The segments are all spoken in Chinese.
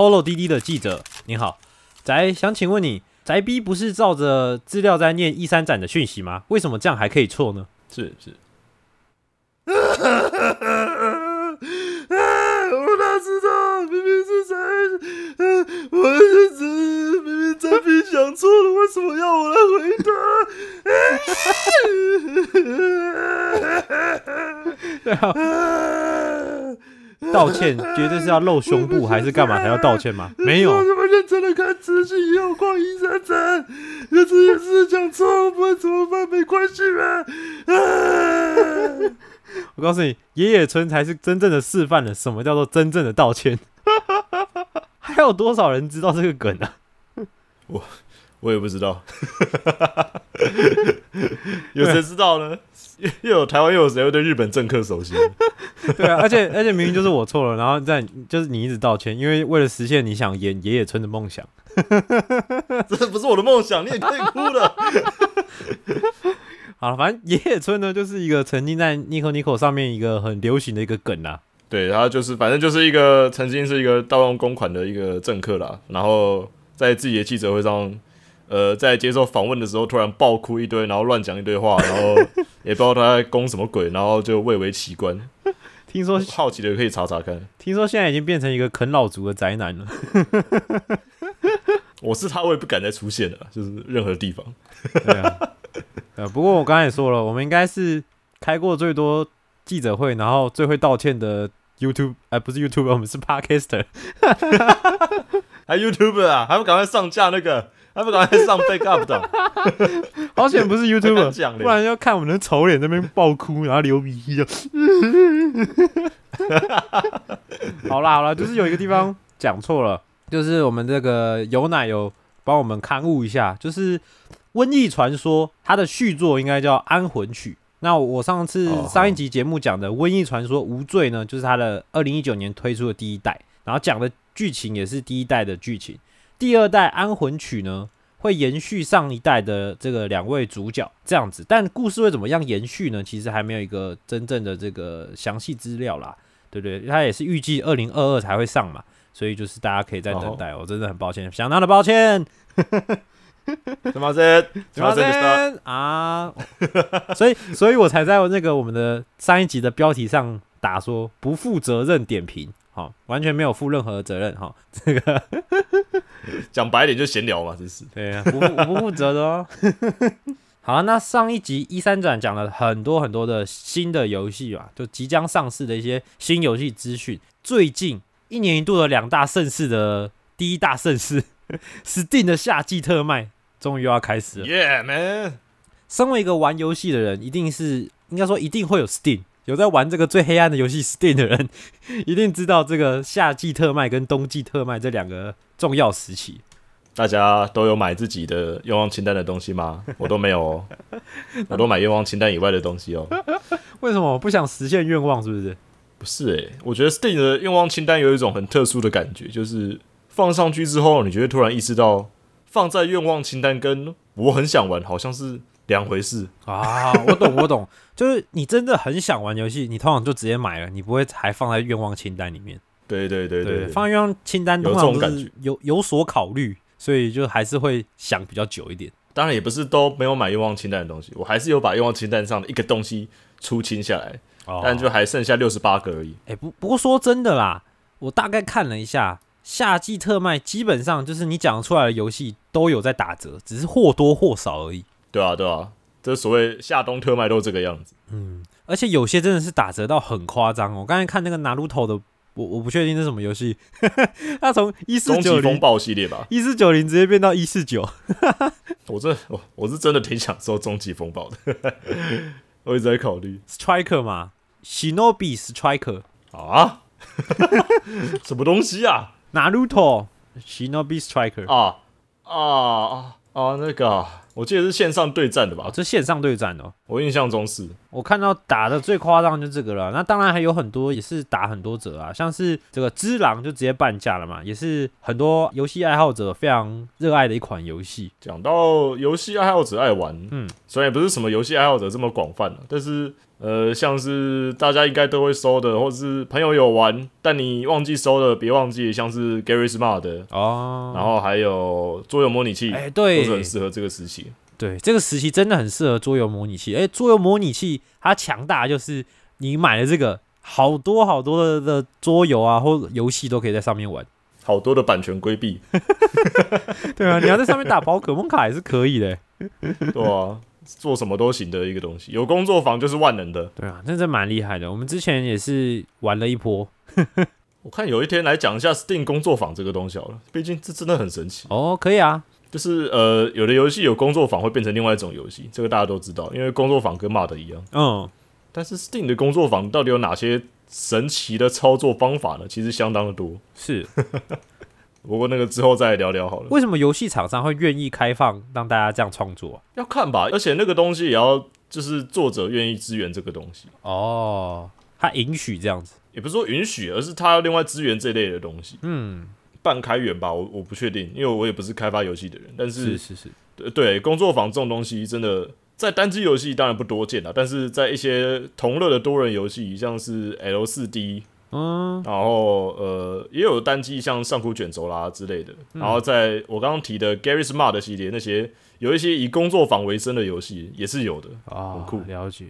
Hello 滴滴的记者，你好，宅想请问你，宅逼不是照着资料在念一三展的讯息吗？为什么这样还可以错呢？是是，我哪知道，明明是谁？我是只明明宅逼想错了，为什么要我来回答？道歉绝对是要露胸部还是干嘛才要道歉吗？没有我，这么认真的看资讯，也有逛一三展，可是也是讲错，不然怎么办？没关系吧？啊 我告诉你，野野村才是真正的示范了什么叫做真正的道歉。还有多少人知道这个梗啊？我也不知道，有谁知道呢？又 又有台湾又有谁会对日本政客熟悉？对啊，而且而且明明就是我错了，然后在就是你一直道歉，因为为了实现你想演野野村的梦想。这不是我的梦想，你也可以哭了。好了，反正野野村呢，就是一个曾经在 Nico Nico 上面一个很流行的一个梗啊。对，他就是反正就是一个曾经是一个盗用公款的一个政客啦，然后在自己的记者会上，呃，在接受访问的时候突然爆哭一堆，然后乱讲一堆话，然后也不知道他在攻什么鬼，然后就蔚为奇观。听说好奇的可以查查看。听说现在已经变成一个啃老族的宅男了。我是他，我也不敢再出现了，就是任何地方。对啊，呃，不过我刚才也说了，我们应该是开过最多记者会，然后最会道歉的 YouTube，哎、不是 YouTube，我们是 Podcaster。还 YouTube 啊，还不赶快上架那个，还不赶快上 Backup 的。好险不是 YouTube，不然要看我们的丑脸在那边爆哭，然后流鼻涕的。好啦好啦，就是有一个地方讲错了，就是我们这个有奶油帮我们刊物一下，就是《瘟疫传说》它的续作应该叫《安魂曲》。那我上次哦上一集节目讲的《瘟疫传说：无罪》呢，就是它的二零一九年推出的第一代，然后讲的剧情也是第一代的剧情。第二代《安魂曲》呢，会延续上一代的这个两位主角这样子，但故事会怎么样延续呢？其实还没有一个真正的这个详细资料啦，对不对？它也是预计二零二二才会上嘛，所以就是大家可以再等待。我真的很抱歉，相当的抱歉。什么这？什么这？啊，所以所以我才在那个我们的上一集的标题上打说不负责任点评，好、完全没有负任何的责任，哈、这个讲白一点就闲聊嘛，真是。对啊，不负不负责的哦。好了，那上一集一三展讲了很多很多的新的游戏嘛，就即将上市的一些新游戏资讯。最近一年一度的两大盛事的第一大盛事，Steam 的夏季特卖终于要开始了。Yeah man，身为一个玩游戏的人，一定是应该说一定会有 Steam。有在玩这个最黑暗的游戏 Steam 的人，一定知道这个夏季特卖跟冬季特卖这两个重要时期。大家都有买自己的愿望清单的东西吗？我都没有哦，我都买愿望清单以外的东西哦。为什么我不想实现愿望？是不是？不是诶、我觉得 Steam 的愿望清单有一种很特殊的感觉，就是放上去之后，你就会突然意识到，放在愿望清单跟我很想玩好像是两回事。啊，我懂，我懂，就是你真的很想玩游戏，你通常就直接买了，你不会还放在愿望清单里面。对对对对，放在愿望清单有通常都是有有所考虑，所以就还是会想比较久一点。当然也不是都没有买愿望清单的东西，我还是有把愿望清单上的一个东西出清下来，哦但就还剩下六十八个而已。哎、不不过说真的啦，我大概看了一下，夏季特卖基本上就是你讲出来的游戏都有在打折，只是或多或少而已。对啊对啊，这所谓夏冬特卖都这个样子。嗯而且有些真的是打折到很夸张哦。我刚才看那个拿鲁头的我我不确定是什么游戏。他从一四终九风暴系列吧，一四九零直接变到一四九，我这我我是真的挺享受终极风暴的，我一直在考虑。Striker 嘛，Shinobi Striker、啊，什么东西啊？Naruto Shinobi Striker，啊啊啊啊那个啊，我记得是线上对战的吧哦，？这线上对战哦。我印象中是我看到打的最夸张就这个了，那当然还有很多也是打很多折啊，像是这个《只狼》就直接半价了嘛，也是很多游戏爱好者非常热爱的一款游戏。讲到游戏爱好者爱玩，嗯，虽然也不是什么游戏爱好者这么广泛、啊、但是呃，像是大家应该都会收的，或者是朋友有玩，但你忘记收的，别忘记，像是 Gary Smart 的，哦，然后还有桌游模拟器，哎、都是很适合这个时期。对，这个时期真的很适合桌游模拟器。哎、桌游模拟器它强大就是你买了这个，好多好多的的桌游啊或游戏都可以在上面玩。好多的版权规避，对啊，你要在上面打宝可梦卡也是可以的。对啊，做什么都行的一个东西。有工作坊就是万能的。对啊，真的蛮厉害的。我们之前也是玩了一波。我看有一天来讲一下 Steam 工作坊这个东西好了，毕竟这真的很神奇。哦，可以啊，就是呃，有的游戏有工作坊会变成另外一种游戏，这个大家都知道，因为工作坊跟 MOD 一样。嗯，但是 Steam 的工作坊到底有哪些神奇的操作方法呢？其实相当的多。是。不过那个之后再聊聊好了。为什么游戏厂商会愿意开放让大家这样创作啊、要看吧，而且那个东西也要就是作者愿意支援这个东西，哦，他允许这样子。也不是说允许，而是他要另外支援这类的东西。嗯，半开源吧，我我不确定，因为我也不是开发游戏的人。但是是是是，对对，工作坊这种东西真的在单机游戏当然不多见了，但是在一些同乐的多人游戏，像是 L 四 D，嗯，然后呃也有单机像上古卷轴啦之类的，然后在我刚刚提的 Gary Smart 的系列，那些有一些以工作坊为生的游戏也是有的。啊，很酷了解。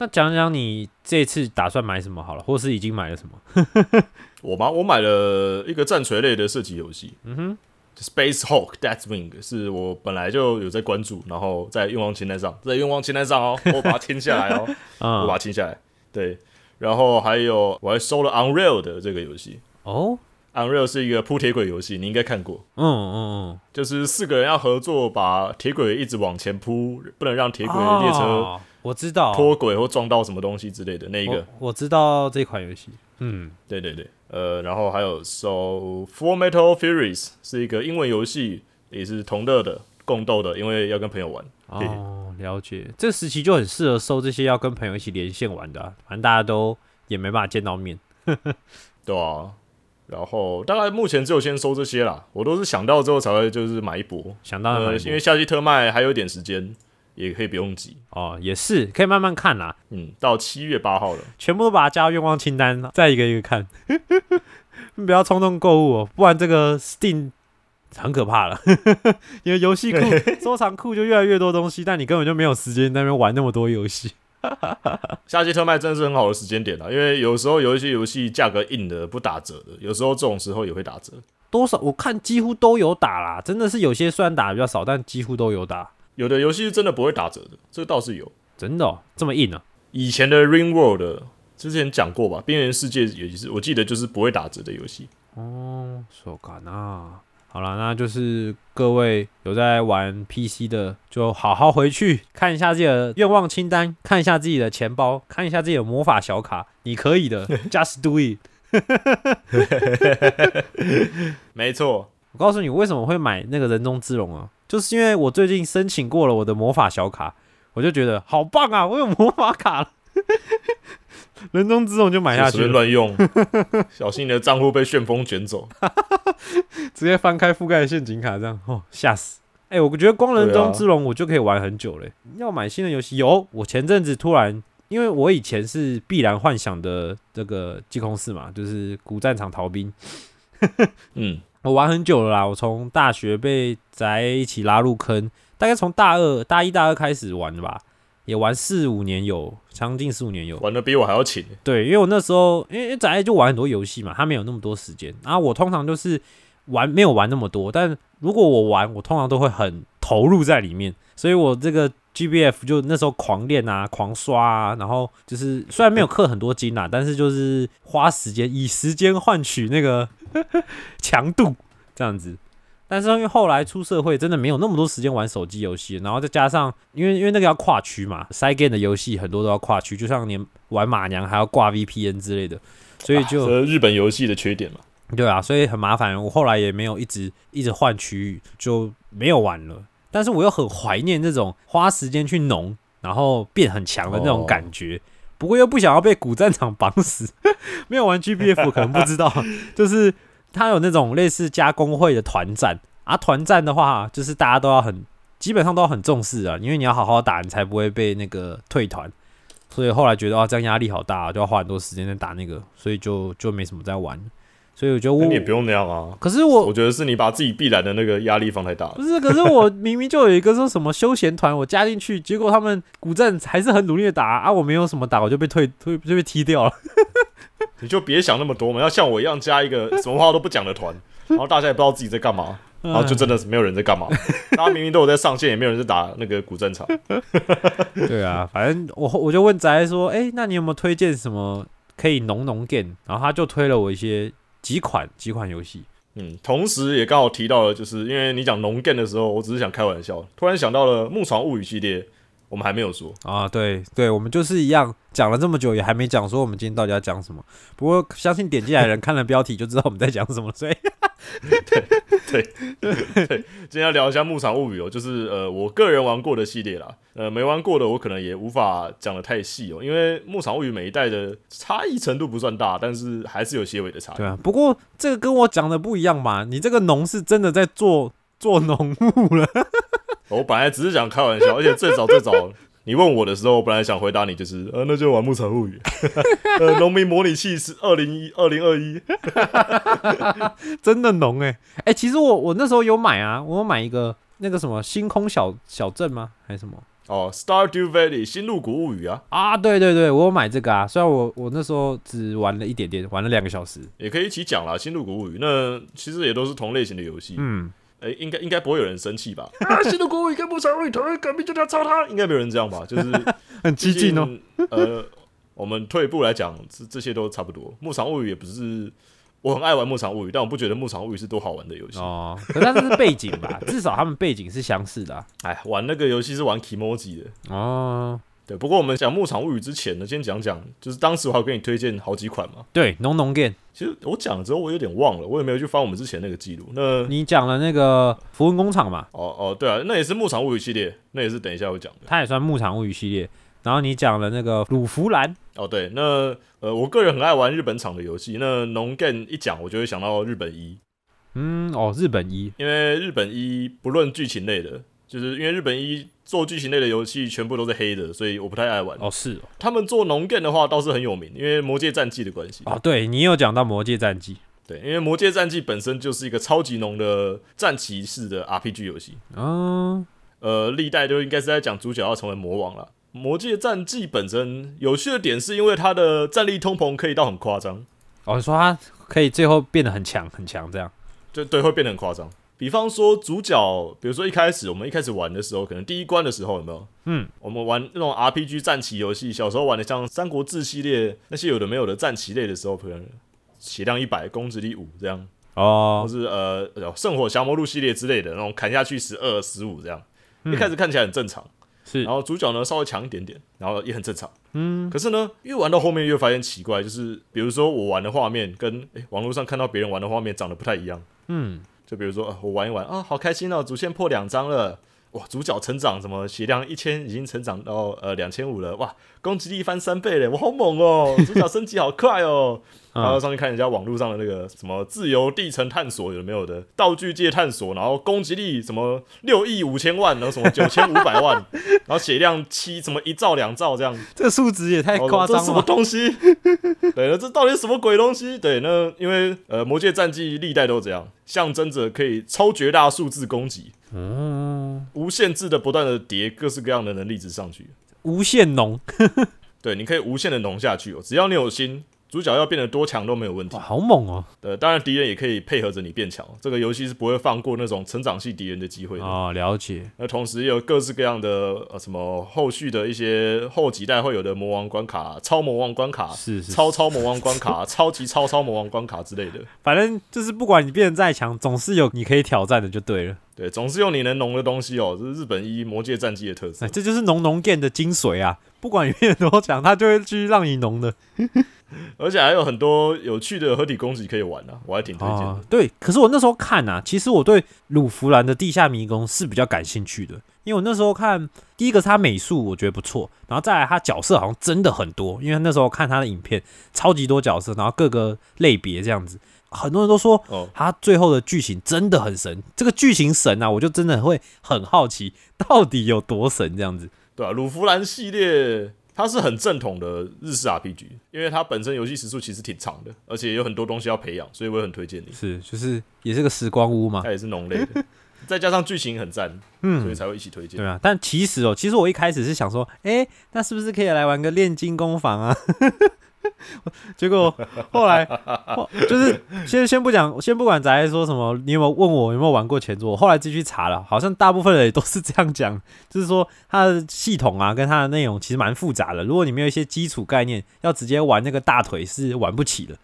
那讲讲你这次打算买什么好了，或是已经买了什么？我吗？我买了一个战锤类的射击游戏，嗯哼，Space Hawk Deathwing 是我本来就有在关注，然后在愿望清单上，在愿望清单上哦，我把它听下来哦，我把嗯，它听下来。对，然后还有我还收了 Unreal 的这个游戏哦，，Unreal 是一个铺铁轨游戏，你应该看过，嗯嗯嗯 就是四个人要合作把铁轨一直往前铺，不能让铁嗯，轨列车哦我知道，脱轨或撞到什么东西之类的那一个我。我知道这款游戏。嗯，对对对，呃，然后还有收 Full Metal Furies 是一个英文游戏，也是同乐的、共斗的，因为要跟朋友玩。哦，了解。这时期就很适合收这些要跟朋友一起连线玩的、啊，反正大家都也没办法见到面。对啊，然后大概目前只有先收这些啦，我都是想到之后才会就是买一波，呃，想当然买一波因为夏季特卖还有一点时间，也可以不用急，哦，也是可以慢慢看啦，嗯，到七月八号了，全部都把它加到愿望清单，再一个一个看，不要冲动购物哦，不然这个 Steam 很可怕了。因为游戏库、收藏库就越来越多东西，但你根本就没有时间那边玩那么多游戏。夏季特卖真的是很好的时间点了，因为有时候有一些游戏价格硬的不打折的，有时候这种时候也会打折。多少我看几乎都有打啦，真的是有些虽然打的比较少，但几乎都有打，有的游戏是真的不会打折的，这个倒是有。真的、哦、这么硬啊？以前的 Ring World 之前讲过吧，边缘世界也是我记得就是不会打折的游戏。哦，手感啊。好了，那就是各位有在玩 PC 的，就好好回去看一下自己的愿望清单，看一下自己的钱包，看一下自己的魔法小卡，你可以的，Just do it。没错，我告诉你，为什么会买那个人中之龙啊？就是因为我最近申请过了我的魔法小卡，我就觉得好棒啊！我有魔法卡了，人中之龙就买下去，乱用，小心你的账户被旋风卷走。直接翻开覆盖陷阱卡，这样哦，吓死！哎、我觉得光人中之龙我就可以玩很久嘞、要买新的游戏有，我前阵子突然，因为我以前是必然幻想的这个技空四嘛，就是古战场逃兵，嗯，我玩很久了啦，我从大学被宅一起拉入坑，大概从大二、大一、大二开始玩的吧，也玩四五年有，将近四五年有。玩的比我还要勤。对，因为我那时候因为宅就玩很多游戏嘛，他没有那么多时间，然后我通常就是玩没有玩那么多，但如果我玩，我通常都会很投入在里面，所以我这个 GBF 就那时候狂练啊，狂刷啊，然后就是虽然没有氪很多金啦，但是就是花时间以时间换取那个 强度这样子。但是因为后来出社会，真的没有那么多时间玩手机游戏，然后再加上因为因为那个要跨区嘛，side game 的游戏很多都要跨区，就像连玩马娘还要挂 VPN 之类的，所以就、这日本游戏的缺点嘛。对啊，所以很麻烦。我后来也没有一直一直换区域，就没有玩了。但是我又很怀念这种花时间去农，然后变很强的那种感觉。不过又不想要被古战场绑死。没有玩 GBF 可能不知道，就是他有那种类似加工会的团战啊。团战的话，就是大家都要很基本上都要很重视啊，因为你要好好打，你才不会被那个退团。所以后来觉得啊，这样压力好大、啊就要花很多时间在打那个，所以就就没什么在玩。所以我觉得我你也不用那样啊。可是我我觉得是你把自己必然的那个压力放太大了不。是，可是我明明就有一个说什么休闲团，我加进去，结果他们古镇还是很努力的打啊，我没有什么打，我就被退退就被踢掉了。你就别想那么多嘛，要像我一样加一个什么话都不讲的团，然后大家也不知道自己在干嘛，然后就真的是没有人在干嘛。大家明明都有在上线，也没有人在打那个古战场。对啊，反正我我就问宅说，哎、那你有没有推荐什么可以农农 game？然后他就推了我一些几款几款游戏。嗯，同时也刚好提到了，就是因为你讲龙 g 的时候，我只是想开玩笑，突然想到了《牧场物语》系列，我们还没有说。啊，对对，我们就是一样讲了这么久，也还没讲说我们今天到底要讲什么。不过相信点进来的人看了标题就知道我们在讲什么，所以 对对对今天要聊一下《牧场物语》哦，就是呃我个人玩过的系列啦，呃没玩过的我可能也无法讲的太细哦，因为《牧场物语》每一代的差异程度不算大，但是还是有些微的差异对。啊。不过这个跟我讲的不一样嘛，你这个农是真的在做做农务了。我本来只是想开玩笑，而且最早最早你问我的时候，我本来想回答你就是呃那就玩《牧场物语》，呃农民模拟器是二零一二零二一，真的浓哎、欸、哎、其实我我那时候有买啊，我有买一个那个什么星空小小镇吗？还是什么哦，Stardew Valley 新入谷物语啊，啊？对对对，我有买这个啊。虽然我我那时候只玩了一点点，玩了两个小时。也可以一起讲啦。新入谷物语那其实也都是同类型的游戏，嗯，哎、应该应该不会有人生气吧？啊，新的谷物语跟牧场物语同一革命就要抄他，应该没有人这样吧？就是很激进哦。呃，我们退一步来讲，这这些都差不多。牧场物语也不是我很爱玩牧场物语，但我不觉得牧场物语是多好玩的游戏。哦，可是它这是背景吧？至少他们背景是相似的啊、哎，玩那个游戏是玩 Kimoji 的。哦，对，不过我们讲牧场物语之前呢，先讲讲，就是当时我还有给你推荐好几款嘛。对，农农 game，其实我讲了之后，我有点忘了，我也没有去翻我们之前那个记录。那你讲了那个符文工厂嘛，哦哦，对啊，那也是牧场物语系列，那也是等一下会讲的。它也算牧场物语系列。然后你讲了那个鲁弗兰，哦，对，那呃，我个人很爱玩日本厂的游戏。那农 game 一讲，我就会想到日本一，嗯，哦，日本一，因为日本一不论剧情类的，就是因为日本一做剧情类的游戏全部都是黑的，所以我不太爱玩。哦是哦，他们做农 game 的话倒是很有名，因为《魔界战记》的关系。哦，对你有讲到魔界战记，对，因为《魔界战记》本身就是一个超级浓的战棋式的 RPG 游戏，嗯，呃，历代都应该是在讲主角要成为魔王了。《魔界战记》本身有趣的点是因为它的战力通膨可以到很夸张，哦，你说它可以最后变得很强很强这样，就对会变得很夸张。比方说主角，比如说一开始我们一开始玩的时候，可能第一关的时候有没有？嗯，我们玩那种 RPG 战棋游戏，小时候玩的像《三国志》系列那些有的没有的战棋类的时候，可能血量一百，攻击力五这样，或哦，是呃呃圣火降魔录系列之类的那种砍下去十二、十五这样，嗯一开始看起来很正常。是然后主角呢稍微强一点点，然后也很正常。嗯，可是呢，越玩到后面越发现奇怪，就是比如说我玩的画面跟诶网络上看到别人玩的画面长得不太一样。嗯，就比如说，呃我玩一玩啊，好开心哦，主线破两张了，哇，主角成长什么血量一千已经成长到呃两千五了，哇，攻击力翻三倍嘞，我好猛哦，主角升级好快哦。然后上去看人家网络上的那个什么自由地层探索有没有的道具界探索，然后攻击力什么六亿五千万，然后什么九千五百万，然后血量七什么一兆两兆这样，这个数值也太夸哦这是什么东西？对，那这到底是什么鬼东西？对，那因为呃，魔界战记历代都这样，象征着可以超绝大数字攻击，嗯，无限制的不断的叠各式各样的能力值上去。无限浓，对，你可以无限的浓下去哦，只要你有心，主角要变得多强都没有问题哇，。好猛哦！对，当然敌人也可以配合着你变强，这个游戏是不会放过那种成长系敌人的机会的。哦，了解。那同时也有各式各样的呃什么后续的一些后几代会有的魔王关卡、超魔王关卡、是是超超魔王关卡、超级超超魔王关卡之类的。反正就是不管你变得再强，总是有你可以挑战的就对了。对，总是用你能浓的东西哦，这是日本一魔界战记的特色哎，。这就是浓浓 game 的精髓啊！不管你变得多强，他就会继续让你浓的。而且还有很多有趣的合体攻击可以玩啊，我还挺推荐的。哦，对，可是我那时候看啊，其实我对鲁弗兰的地下迷宫是比较感兴趣的，因为我那时候看第一个是他美术我觉得不错，然后再来他角色好像真的很多，因为那时候看他的影片超级多角色，然后各个类别这样子，很多人都说哦，他最后的剧情真的很神，这个剧情神啊，我就真的会很好奇到底有多神这样子。对啊，鲁弗兰系列它是很正统的日式 RPG，因为它本身游戏时速其实挺长的，而且有很多东西要培养，所以我也很推荐你。是，就是也是个时光屋嘛它，也是农类的，再加上剧情很赞，嗯所以才会一起推荐对。啊，但其实哦，其实我一开始是想说，哎、那是不是可以来玩个炼金工坊啊？结果后来就是先先不讲，先不管宅说什么，你有没有问我有没有玩过前作？我后来自己去查了，好像大部分人也都是这样讲，就是说它的系统啊跟它的内容其实蛮复杂的。如果你没有一些基础概念，要直接玩那个大腿是玩不起的。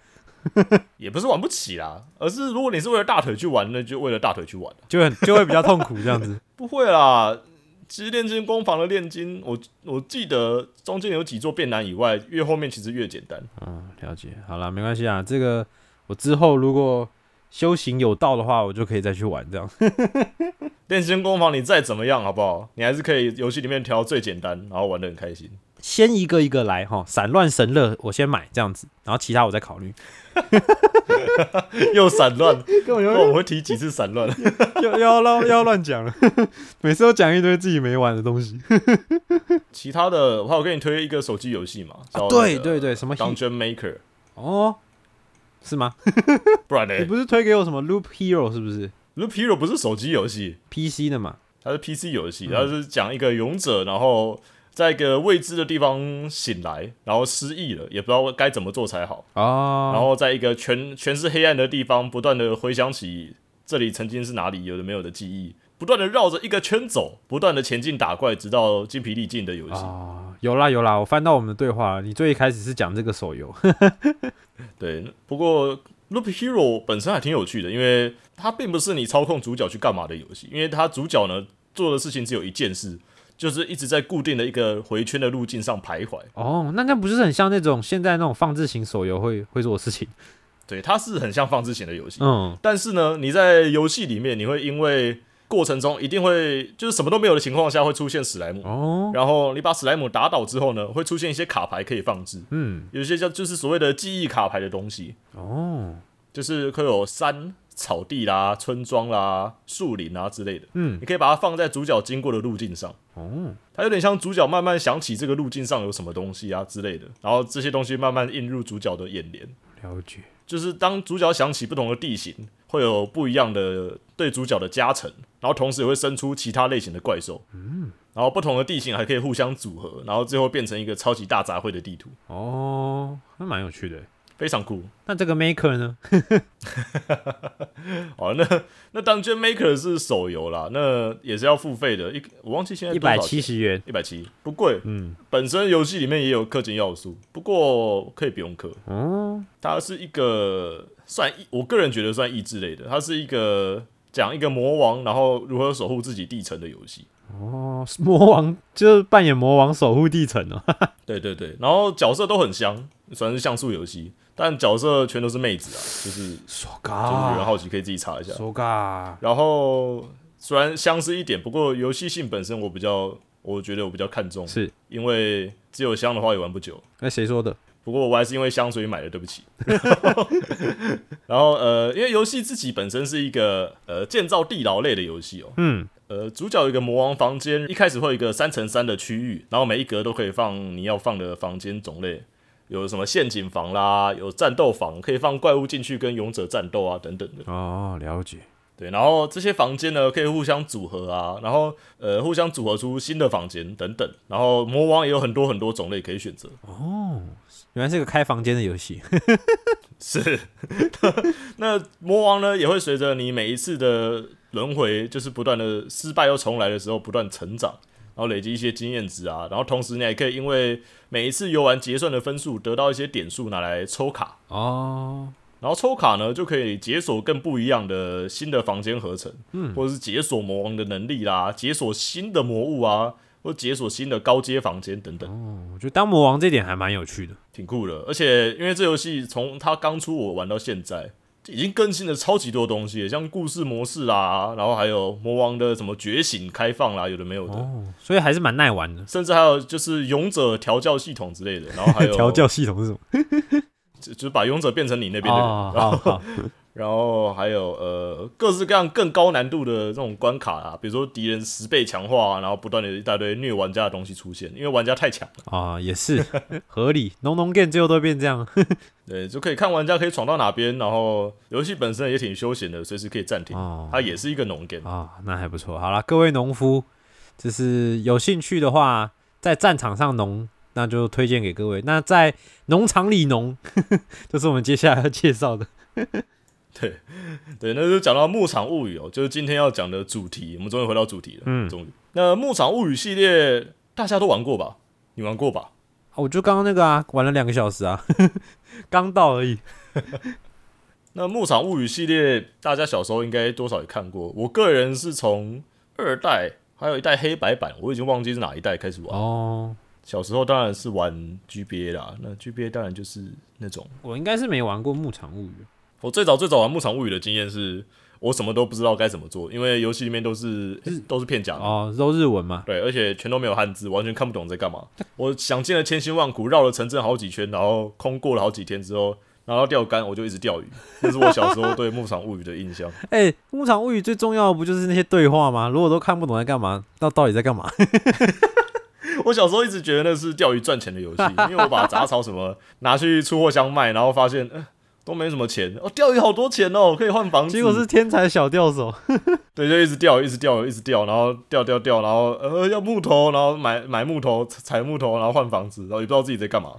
也不是玩不起啦，而是如果你是为了大腿去玩，那就为了大腿去玩就很就会比较痛苦这样子。不会啦，其实炼金工坊的炼金，我我记得中间有几座变难以外，越后面其实越简单。嗯，了解。好了，没关系啊。这个我之后如果修行有道的话，我就可以再去玩这样。炼金工坊你再怎么样好不好？你还是可以游戏里面调最简单，然后玩的很开心。先一个一个来哈，散乱神乐我先买这样子，然后其他我再考虑。又散乱，根本我们会提几次散乱？又又要乱又要乱讲了，每次都讲一堆自己没玩的东西。其他的，我还有跟你推一个手机游戏嘛，对对对，什么 Dungeon Maker，哦，是吗？不然呢你不是推给我什么 Loop Hero 是不是？Loop Hero 不是手机游戏，？PC 的嘛？它是 PC 游戏，嗯它是讲一个勇者，然后在一个未知的地方醒来，然后失忆了，也不知道该怎么做才好，啊，然后在一个全全是黑暗的地方，不断的回想起这里曾经是哪里，有的没有的记忆，不断的绕着一个圈走，不断的前进打怪，直到精疲力尽的游戏。啊，有啦有啦，我翻到我们的对话，你最一开始是讲这个手游，对，不过 Loop Hero 本身还挺有趣的，因为它并不是你操控主角去干嘛的游戏，因为它主角呢做的事情只有一件事，就是一直在固定的一个回圈的路径上徘徊。哦，那那不是很像那种现在那种放置型手游会会做的事情？对，它是很像放置型的游戏，嗯，但是呢，你在游戏里面，你会因为过程中一定会就是什么都没有的情况下会出现史莱姆，哦，然后你把史莱姆打倒之后呢，会出现一些卡牌可以放置，嗯，有些叫就是所谓的记忆卡牌的东西，哦，就是会有山、草地啦、村庄啦、树林啊之类的，嗯，你可以把它放在主角经过的路径上。哦，它有点像主角慢慢想起这个路径上有什么东西啊之类的，然后这些东西慢慢映入主角的眼帘。了解。就是当主角想起不同的地形，会有不一样的对主角的加成，然后同时也会生出其他类型的怪兽。嗯，然后不同的地形还可以互相组合，然后最后变成一个超级大杂烩的地图，哦，那蛮有趣的。非常酷。那这个 Maker 呢？哦，那那 Dungeon Maker 是手游啦，那也是要付费的，一我忘记现在一百七十元。一百七不贵。嗯，本身游戏里面也有氪金要素，不过可以不用氪。嗯，它是一个算益，我个人觉得算益智类的，它是一个讲一个魔王，然后如何守护自己地城的游戏。哦，魔王就是扮演魔王守护地城哦。对对对，然后角色都很香，虽然是像素游戏，但角色全都是妹子啊，就是说就是有人，好奇可以自己查一下。说嘎，然后虽然相似一点，不过游戏性本身我比较，我觉得我比较看重，是因为只有香的话也玩不久。那谁说的？不过我还是因为香所以买的，对不起。然后呃，因为游戏自己本身是一个呃建造地牢类的游戏哦。嗯，呃，主角有一个魔王房间，一开始会有一个三乘三的区域，然后每一格都可以放你要放的房间种类，有什么陷阱房啦，有战斗房，可以放怪物进去跟勇者战斗啊等等的。哦，了解。对，然后这些房间呢可以互相组合啊，然后呃互相组合出新的房间等等，然后魔王也有很多很多种类可以选择。哦原来是个开房间的游戏。是，那魔王呢也会随着你每一次的轮回，就是不断的失败又重来的时候，不断成长，然后累积一些经验值啊，然后同时你也可以因为每一次游玩结算的分数，得到一些点数拿来抽卡，哦，然后抽卡呢就可以解锁更不一样的新的房间合成，嗯，或者是解锁魔王的能力啦，解锁新的魔物啊，或解锁新的高阶房间等等。哦我觉得当魔王这点还蛮有趣的。挺酷的，而且因为这游戏从它刚出我玩到现在，已经更新了超级多东西，像故事模式啦，然后还有魔王的什么觉醒开放啦，有的没有的，哦，所以还是蛮耐玩的。甚至还有就是勇者调教系统之类的，然后还有 调教系统是什么？就就是把勇者变成你那边的人，哦，然后好好，然后还有呃各式各样更高难度的这种关卡啊，比如说敌人十倍强化、啊，然后不断的一大堆虐玩家的东西出现，因为玩家太强了。啊，也是合理。农农 game 最后都会变这样。对，就可以看玩家可以闯到哪边，然后游戏本身也挺休闲的，随时可以暂停。哦它也是一个农 game。啊，那还不错。好了，各位农夫，就是有兴趣的话，在战场上农，那就推荐给各位。那在农场里农，就是我们接下来要介绍的。对对，那就讲到《牧场物语》哦，就是今天要讲的主题。我们终于回到主题了，嗯终于。那《牧场物语》系列大家都玩过吧？你玩过吧？啊我就刚刚那个啊，玩了两个小时啊，刚到而已。那《牧场物语》系列大家小时候应该多少也看过。我个人是从二代，还有一代黑白版，我已经忘记是哪一代开始玩。哦，小时候当然是玩 GBA 啦，那 GBA 当然就是那种我应该是没玩过《牧场物语》。我最早最早玩《牧场物语》的经验是，我什么都不知道该怎么做，因为游戏里面都是、都是片假的。哦，都日文嘛。对，而且全都没有汉字，完全看不懂在干嘛。我想尽了千辛万苦，绕了城镇好几圈，然后空过了好几天之后，拿到钓竿，我就一直钓鱼。这是我小时候对《牧场物语》的印象。哎、牧场物语》最重要的不就是那些对话吗？如果都看不懂在干嘛，那到底在干嘛？我小时候一直觉得那是钓鱼赚钱的游戏，因为我把杂草什么拿去出货箱卖，然后发现。呃都没什么钱哦，钓鱼好多钱哦，可以换房子。结果是天才小钓手。对，就一直钓，一直钓，一直钓，然后钓钓钓，然后呃要木头，然后买买木头，采木头，然后换房子，然后也不知道自己在干嘛。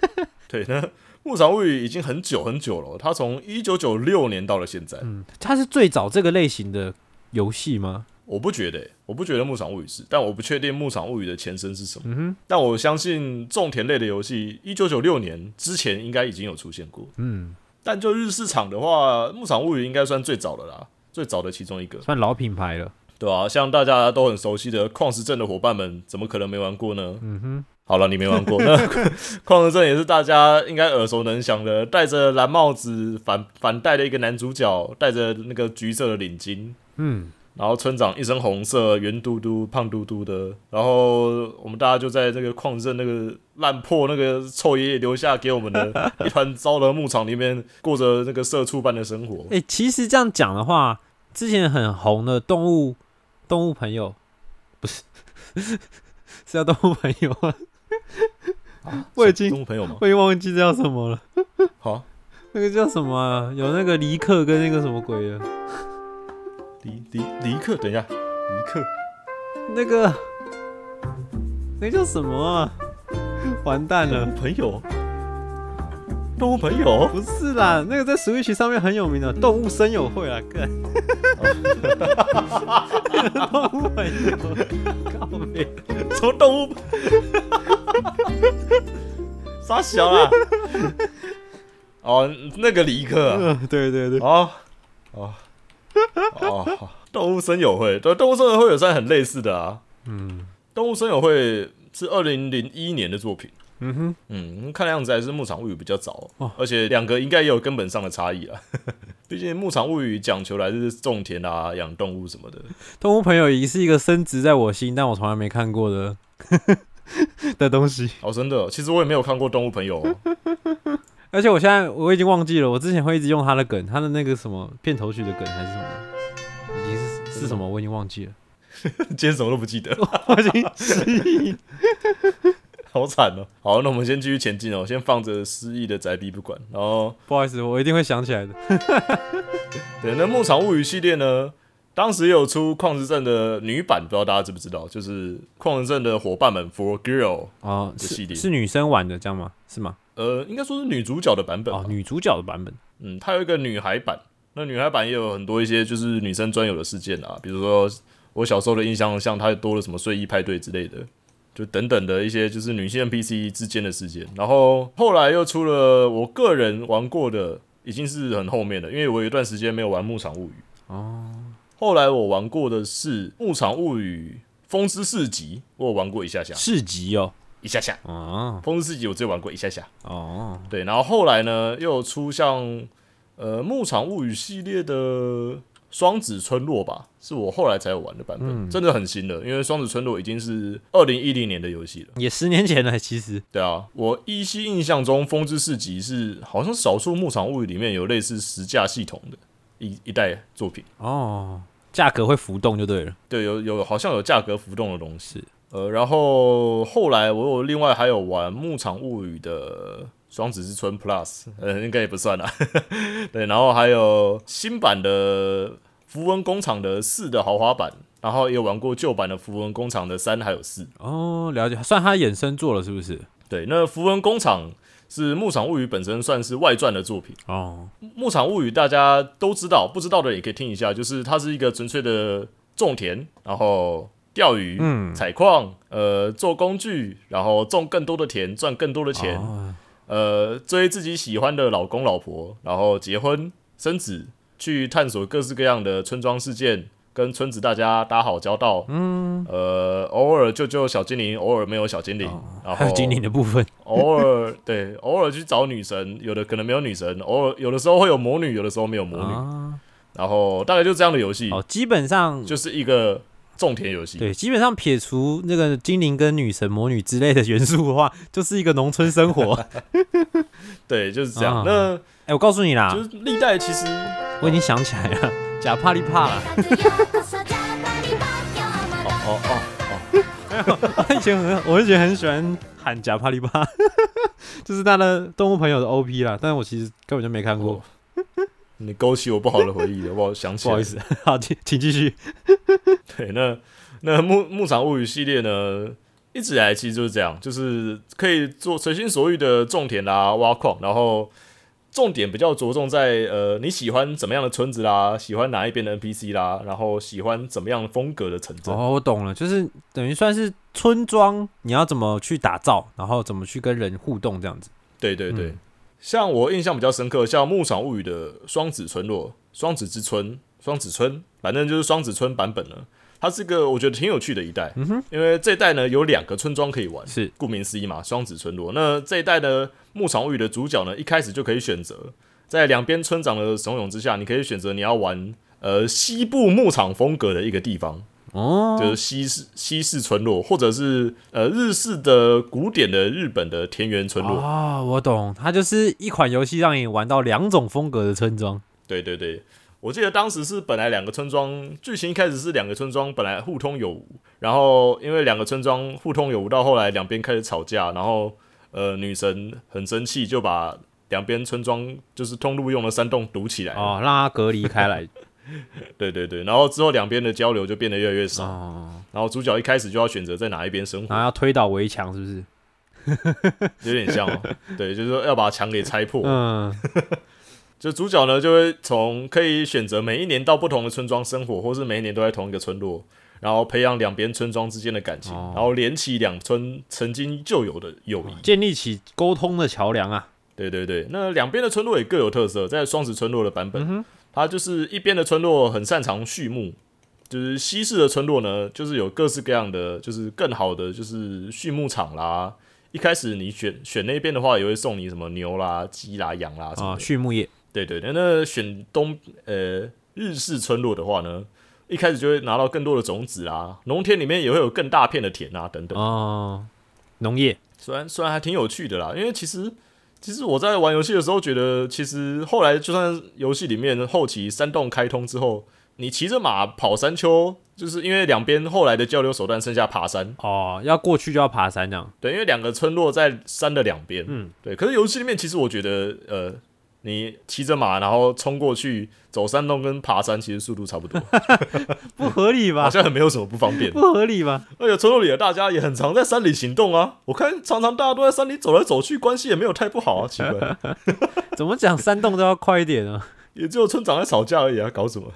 对，那《牧场物语》已经很久很久了，它从一九九六年到了现在。嗯，它是最早这个类型的游戏吗？我不觉得欸、我不觉得《牧场物语》是，但我不确定《牧场物语》的前身是什么。嗯哼，但我相信种田类的游戏，一九九六年之前应该已经有出现过。嗯，但就日市场的话，《牧场物语》应该算最早的啦，最早的其中一个。算老品牌了。对啊，像大家都很熟悉的矿石镇的伙伴们，怎么可能没玩过呢？嗯哼，好了，你没玩过，那 矿石镇也是大家应该耳熟能详的，戴着蓝帽子反反戴的一个男主角，戴着那个橘色的领巾，嗯，然后村长一身红色，圆嘟嘟、胖嘟嘟的，然后我们大家就在那个矿镇那个烂破那个臭爷爷留下给我们的 一团糟的牧场里面，过着那个社畜般的生活。哎、其实这样讲的话，之前很红的动物动物朋友，不是 是叫动物朋友吗？我已经动物朋友吗？我已经忘记叫什么了。好，那个叫什么啊？有那个尼克跟那个什么鬼的，离离离克，等一下，离克。那个那叫什么啊？完蛋了！朋友，动物朋友，不是啦，那个在 Switch 上面很有名的动物森友会啊，干。动物朋友，靠背。什么动物？傻小啦！哦，那个离克对对对，哦哦哦，好动物森友会，对，动物森友会也算很类似的啊。嗯动物森友会是二零零一年的作品，嗯哼，嗯，看样子还是牧场物语比较早，哦而且两个应该也有根本上的差异啊。毕竟牧场物语讲求来是种田啊、养动物什么的，动物朋友也是一个深植在我心，但我从来没看过的 的东西。哦，真的，其实我也没有看过动物朋友、哦。而且我现在我已经忘记了，我之前会一直用他的梗，他的那个什么片头曲的梗还是什么，已经是是什么，我已经忘记了，今天什么都不记得。我已经失忆。好惨哦。好，那我们先继续前进哦，先放着失忆的宅逼不管。然后，不好意思，我一定会想起来的。对，那《牧场物语》系列呢，当时也有出矿石镇的女版，不知道大家知不知道？就是矿石镇的伙伴们 For Girl 哦，的系列是是女生玩的，这样吗？是吗？呃，应该说是女主角的版本啊。哦，女主角的版本。嗯，它有一个女孩版，那女孩版也有很多一些就是女生专有的事件啊，比如说我小时候的印象，像它多了什么睡衣派对之类的，就等等的一些就是女性 NPC 之间的事件。然后后来又出了我个人玩过的，已经是很后面的，因为我有一段时间没有玩《牧场物语》哦。后来我玩过的是《牧场物语》风之四集，我有玩过一下下，市集哦。一下下。哦风之四级我只有玩过一下下。哦，对，然后后来呢，又有出像呃《牧场物语》系列的双子村落吧，是我后来才有玩的版本，真的很新的，因为双子村落已经是二零一零年的游戏了。也十年前了，其实。对啊，我依稀印象中，《风之四级》是好像少数《牧场物语》里面有类似实价系统的一一代作品。哦，价格会浮动就对了。对，有有好像有价格浮动的东西是。呃，然后后来我有另外还有玩《牧场物语》的双子之村 Plus，呃，应该也不算啦。对，然后还有新版的符文工厂的四的豪华版，然后也有玩过旧版的符文工厂的三还有四。哦，了解，算它衍生做了是不是？对，那符文工厂是《牧场物语》本身算是外传的作品。哦，《牧场物语》大家都知道，不知道的也可以听一下，就是它是一个纯粹的种田，然后钓鱼、嗯。采矿，呃，做工具，然后种更多的田，赚更多的钱，哦。呃，追自己喜欢的老公老婆，然后结婚生子，去探索各式各样的村庄事件，跟村子大家打好交道。嗯，呃，偶尔救救小精灵，偶尔没有小精灵，然后还有精灵的部分。偶尔对，偶尔去找女神，有的可能没有女神，偶尔有的时候会有魔女，有的时候没有魔女，啊，然后大概就这样的游戏，哦，基本上就是一个种田游戏。对，基本上撇除那个精灵跟女神、魔女之类的元素的话，就是一个农村生活。哎、对，就是这样。啊那我告诉你啦就，是历代其实我已经想起来了，假帕利帕啦。哦哦哦 我以前很，我以前很喜欢喊假帕利帕，就是他的动物朋友的 OP 啦，但是我其实根本就没看过。哦你勾起我不好的回忆了，我想起来。不好意思，好，请请继续。对，那那牧牧场物语系列呢，一直以来其实就是这样，就是可以做随心所欲的种田啦、挖矿，然后重点比较着重在呃你喜欢怎么样的村子啦，喜欢哪一边的 NPC 啦，然后喜欢怎么样风格的城镇。哦，我懂了，就是等于算是村庄，你要怎么去打造，然后怎么去跟人互动这样子。对对对，嗯像我印象比较深刻，像牧场物语的双子村落、双子之村、双子村，反正就是双子村版本了。它是个我觉得挺有趣的一代，因为这一代呢有两个村庄可以玩，是顾名思义嘛，双子村落。那这一代呢，牧场物语的主角呢，一开始就可以选择，在两边村长的怂恿之下，你可以选择你要玩呃西部牧场风格的一个地方，哦，就是西式西式村落，或者是呃日式的古典的日本的田园村落。哦，我懂，它就是一款游戏让你玩到两种风格的村庄。对对对，我记得当时是本来两个村庄，剧情一开始是两个村庄本来互通有无，然后因为两个村庄互通有无，到后来两边开始吵架，然后呃女神很生气，就把两边村庄就是通路用的山洞堵起来。哦，让它隔离开来。对对对，然后之后两边的交流就变得越来越少，哦，然后主角一开始就要选择在哪一边生活，然后要推倒围墙，是不是？有点像哦。对，就是说要把墙给拆破。嗯，就主角呢，就会从可以选择每一年到不同的村庄生活，或是每一年都在同一个村落，然后培养两边村庄之间的感情，哦然后连起两村曾经就有的友谊。建立起沟通的桥梁啊。对对对，那两边的村落也各有特色，在双子村落的版本，嗯它就是一边的村落很擅长畜牧。就是西式的村落呢，就是有各式各样的，就是更好的，就是畜牧场啦。一开始你选选那边的话，也会送你什么牛啦、鸡啦、羊啦什么啊，畜牧业对对对，那选东呃日式村落的话呢，一开始就会拿到更多的种子啊，农田里面也会有更大片的田啊等等。哦，农业虽然虽然还挺有趣的啦，因为其实其实我在玩游戏的时候觉得，其实后来就算游戏里面后期山洞开通之后，你骑着马跑山丘，就是因为两边后来的交流手段剩下爬山，哦，要过去就要爬山这样。对，因为两个村落在山的两边，嗯，对。可是游戏里面其实我觉得，呃，你骑着马然后冲过去走山洞跟爬山，其实速度差不多，不合理吧？好像也没有什么不方便。不合理吧？而且村落里的大家也很常在山里行动啊，我看常常大家都在山里走来走去，关系也没有太不好啊，奇怪，怎么讲山洞都要快一点呢？也只有村长在吵架而已啊，搞什么？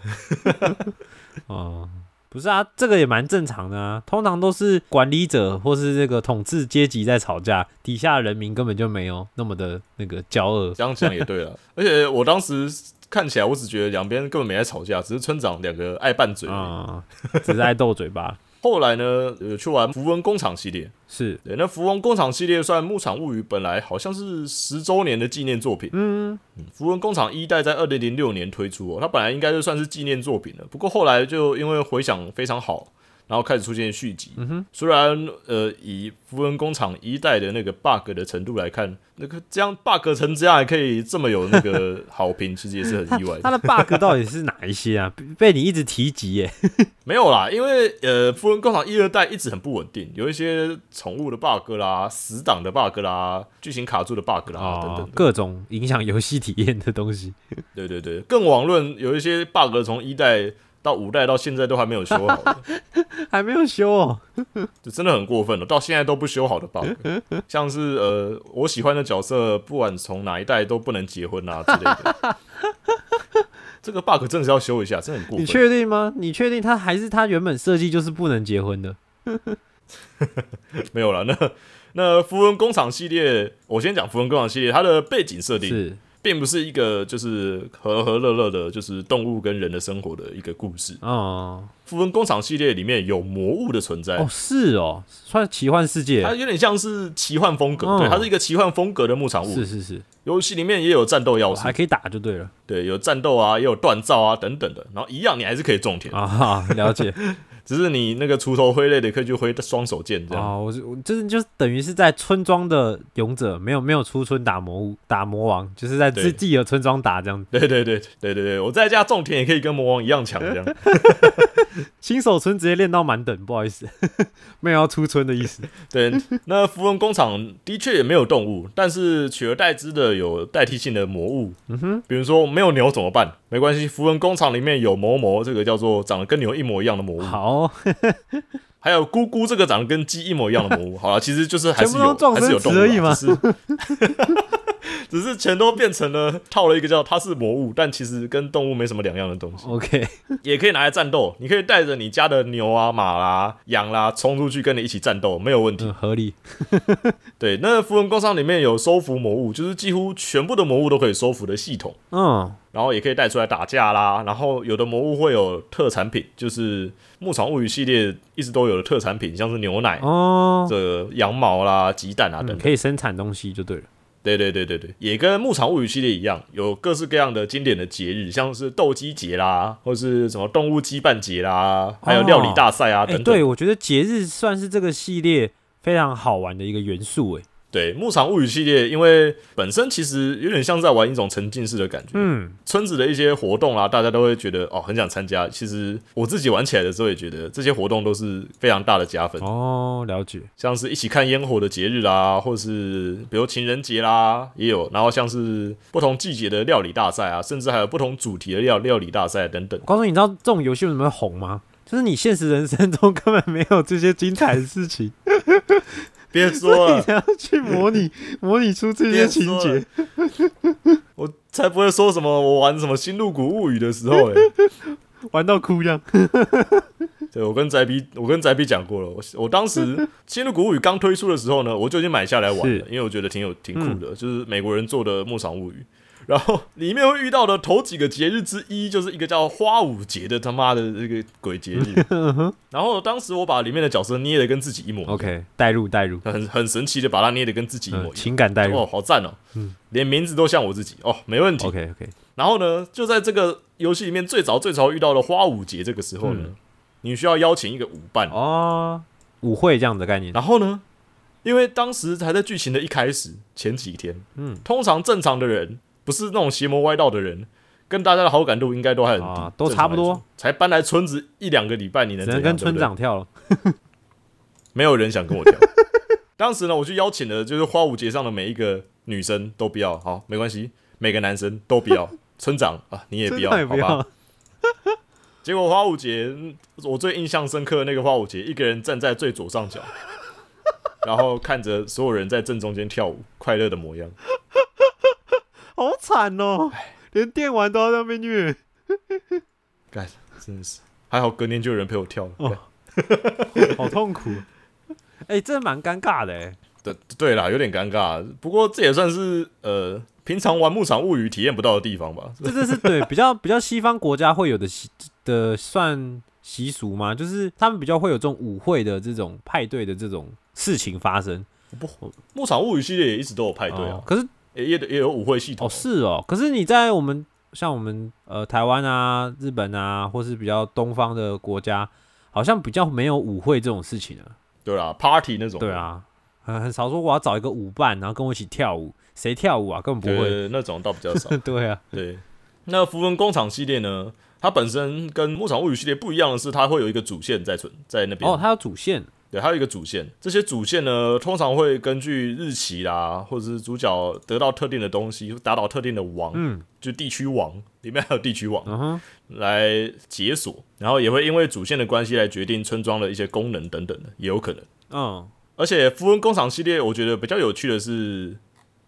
哦，不是啊，这个也蛮正常的啊。通常都是管理者或是这个统治阶级在吵架，底下人民根本就没有那么的那个骄傲。这样讲也对了，而且我当时看起来，我只觉得两边根本没在吵架，只是村长两个爱拌嘴。啊、只是爱斗嘴巴。后来呢，呃去玩符文工厂系列，是，对，那符文工厂系列算《牧场物语》本来好像是十周年的纪念作品。嗯，符文工厂一代在二零零六年推出哦，它本来应该就算是纪念作品了，不过后来就因为回响非常好，然后开始出现续集。嗯，虽然呃以符文工厂一代的那个 bug 的程度来看，那个这样 bug 成这样还可以这么有那个 好评，其实也是很意外的。它的 bug 到底是哪一些啊？被被你一直提及耶。没有啦，因为呃，符文工厂一二代一直很不稳定，有一些宠物的 bug 啦、死党的 bug 啦、剧情卡住的 bug 啦、等等各种影响游戏体验的东西。对对对，更网论有一些 bug 从一代到五代到现在都还没有修好，还没有修哦。这真的很过分了，到现在都不修好的 bug，像是呃，我喜欢的角色不管从哪一代都不能结婚啊之类的。这个 bug 真的是要修一下，真的很过分你。确定吗？你确定它还是它原本设计就是不能结婚的？没有了，那那符文工厂系列，我先讲符文工厂系列，它的背景设定是并不是一个就是和和乐乐的，就是动物跟人的生活的一个故事。哦符文工厂系列里面有魔物的存在，哦是哦，算奇幻世界它。有点像是奇幻风格，嗯对，它是一个奇幻风格的牧场物是。是是，游戏里面也有战斗要素还，可以打就对了对，有战斗啊，也有锻造啊等等的。然后一样，你还是可以种田，啊，了解 只是你那个锄头挥泪的可以去挥双手剑这样。哦，我是我就是就是等于是在村庄的勇者，没有没有出村打魔物打魔王，就是在自自己的村庄打这样。对对对对对对，我在家种田也可以跟魔王一样强这样。新手村直接练到满等，不好意思，没有要出村的意思。对，那符文工厂的确也没有动物，但是取而代之的有代替性的魔物。嗯哼，比如说没有牛怎么办？没关系，符文工厂里面有某某，这个叫做长得跟牛一模一样的魔物。好，还有姑姑这个长得跟鸡一模一样的魔物。好了，其实就是还是有还是有动物词而已 只是全都变成了套了一个叫它是魔物，但其实跟动物没什么两样的东西，OK，也可以拿来战斗。你可以带着你家的牛啊、马啦、羊啦冲出去跟你一起战斗，没有问题。嗯，合理。对，那符文工厂里面有收服魔物，就是几乎全部的魔物都可以收服的系统。嗯，然后也可以带出来打架啦。然后有的魔物会有特产品，就是《牧场物语》系列一直都有的特产品，像是牛奶、哦，这个羊毛啦、鸡蛋啊等嗯，等。可以生产东西就对了。对对对对对，也跟《牧场物语》系列一样，有各式各样的经典的节日，像是斗鸡节啦，或是什么动物羁绊节啦，还有料理大赛啊哎、等等。对，我觉得节日算是这个系列非常好玩的一个元素。哎，对，牧场物语》系列，因为本身其实有点像在玩一种沉浸式的感觉。嗯，村子的一些活动啦，大家都会觉得哦很想参加。其实我自己玩起来的时候也觉得这些活动都是非常大的加分，哦，了解。像是一起看烟火的节日啦，或是比如情人节啦也有，然后像是不同季节的料理大赛啊，甚至还有不同主题的料料理大赛等等我。告诉你，你知道这种游戏为什么会红吗？就是你现实人生中 根本没有这些精彩的事情，别说你了，你要去模拟 模拟出这些情节。我才不会说什么我玩什么《新入谷物语》的时候、欸，玩到哭一样。对，我跟宅逼，我跟宅逼讲过了。我我当时《新入谷物语》刚推出的时候呢，我就已经买下来玩了，因为我觉得挺有挺酷的，就是美国人做的《牧场物语》。然后里面会遇到的头几个节日之一，就是一个叫花舞节的他妈的这个鬼节日。然后当时我把里面的角色捏的跟自己一模一样 OK，代入代入，很很神奇的把它捏的跟自己一模嗯，一样。情感代入。哦，好赞哦！嗯连名字都像我自己哦，没问题。OK OK，然后呢，就在这个游戏里面最早最早遇到的花舞节这个时候呢，嗯你需要邀请一个舞伴。哦，舞会这样的概念。然后呢，因为当时还在剧情的一开始前几天，嗯，通常正常的人不是那种邪魔歪道的人，跟大家的好感度应该都还很低，啊都差不多。才搬来村子一两个礼拜，你能只能跟村长，跳了。没有人想跟我跳。当时呢，我去邀请了就是花舞节上的每一个女生都不要，好，没关系，每个男生都不要。村长啊，你也不要，好吧？结果花舞节，嗯我最印象深刻的那个花舞节，一个人站在最左上角，然后看着所有人在正中间跳舞，快乐的模样。好惨哦，连电玩都要在那边虐。干，真的是还好，隔年就有人陪我跳了。哦好痛苦。哎、这蛮尴尬的哎。对对啦，有点尴尬，不过这也算是呃平常玩牧场物语体验不到的地方吧。这这是对比较比较西方国家会有的习的算习俗吗？就是他们比较会有这种舞会的这种派对的这种事情发生。牧场物语系列也一直都有派对啊，哦可是也也也有舞会系统哦是哦，可是你在我们像我们呃台湾啊、日本啊，或是比较东方的国家，好像比较没有舞会这种事情啊。对啦，party 那种。对，啊，很很少说我要找一个舞伴，然后跟我一起跳舞，谁跳舞啊？根本不会。对那种倒比较少。对啊，对，那符文工厂系列呢？它本身跟牧场物语系列不一样的是，它会有一个主线在存在那边。哦，它有主线对，还有一个主线。这些主线呢，通常会根据日期啦，或者是主角得到特定的东西，打倒特定的王，嗯就地区王，里面还有地区王、来解锁，然后也会因为主线的关系来决定村庄的一些功能等等的，也有可能。嗯，而且符文工厂系列，我觉得比较有趣的是，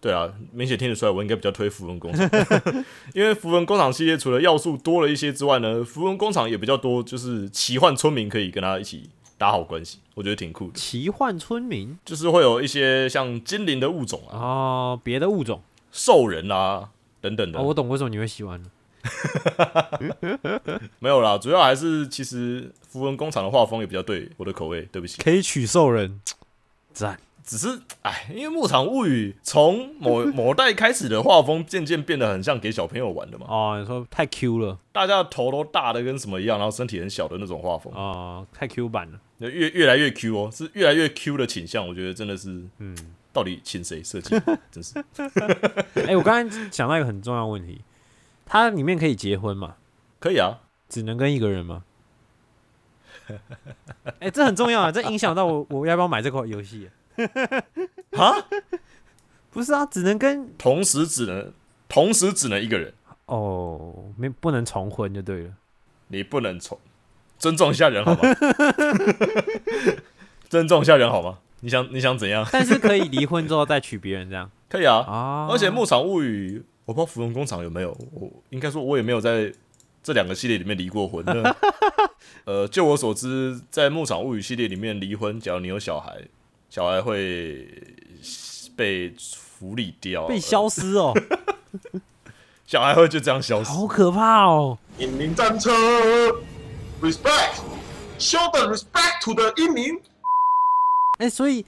对啊，明显听得出来，我应该比较推符文工厂，因为符文工厂系列除了要素多了一些之外呢，符文工厂也比较多，就是奇幻村民可以跟他一起打好关系，我觉得挺酷的。奇幻村民就是会有一些像精灵的物种啊、哦，别的物种兽人啊等等的，哦，我懂为什么你会喜欢了。没有啦，主要还是其实符文工厂的画风也比较对我的口味，对不起。可以取兽人，赞。只是哎，因为牧场物语从某 某代开始的画风渐渐变得很像给小朋友玩的嘛，哦，你说太 Q 了大家的头都大的跟什么一样，然后身体很小的那种画风，哦，太 Q 版了。就越越来越 Q 哦，是越来越 Q 的倾向，我觉得真的是，嗯，到底请谁设计，真是哎、我刚才想到一个很重要的问题，它里面可以结婚吗？可以啊，只能跟一个人吗？哎、这很重要啊，这影响到我我要不要买这款游戏。啊，不是啊，只能跟同时只能同时只能一个人，哦，没不能重婚就对了。你不能重尊重一下人好吗？尊重一下人好吗？你想你想怎样？但是可以离婚之后再娶别人这样可以啊，啊。而且《牧场物语》，我不知道芙蓉工厂有没有，我应该说我也没有在这两个系列里面离过婚。那 呃，就我所知，在《牧场物语》系列里面离婚，假如你有小孩，小孩会被处理掉，被消失哦，小孩会就这样消失。好可怕哦。英明战车，respect，show the respect to the 英明。哎、所以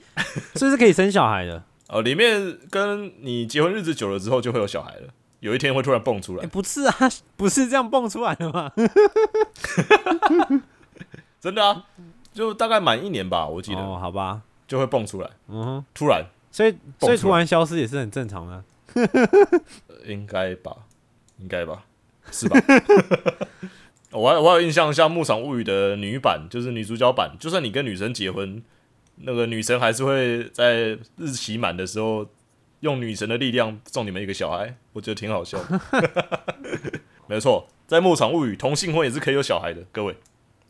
所以是可以生小孩的。哦，里面跟你结婚日子久了之后，就会有小孩了。有一天会突然蹦出哎、来，不是啊，不是这样蹦出来的吗？真的啊，就大概满一年吧，我记得、哦，好吧，就会蹦出来，嗯哼，突然所以所以突然消失也是很正常的。应该吧，应该吧，是吧？我还我还有印象，像《牧场物语》的女版，就是女主角版，就算你跟女神结婚，那个女神还是会在日期满的时候，用女神的力量送你们一个小孩，我觉得挺好笑的。没错，在《牧场物语》，同性婚也是可以有小孩的，各位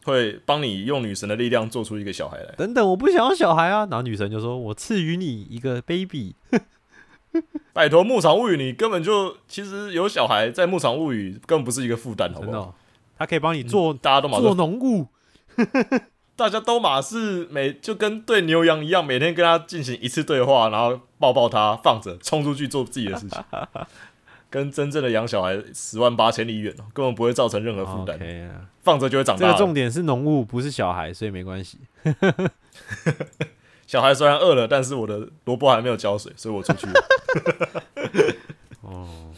会帮你用女神的力量做出一个小孩来。等等，我不想要小孩啊。然后女神就说：“我赐予你一个 baby。拜托，《牧场物语》你根本就其实有小孩，在《牧场物语》根本不是一个负担，”好不好？他可以帮你做、大家都马做，农务。大家都马是每就跟对牛羊一样，每天跟他进行一次对话，然后抱抱他，放着，冲出去做自己的事情，跟真正的养小孩十万八千里远哦，根本不会造成任何负担放着就会长大了。这个重点是农务，不是小孩，所以没关系。小孩虽然饿了，但是我的萝卜还没有浇水，所以我出去了。哦，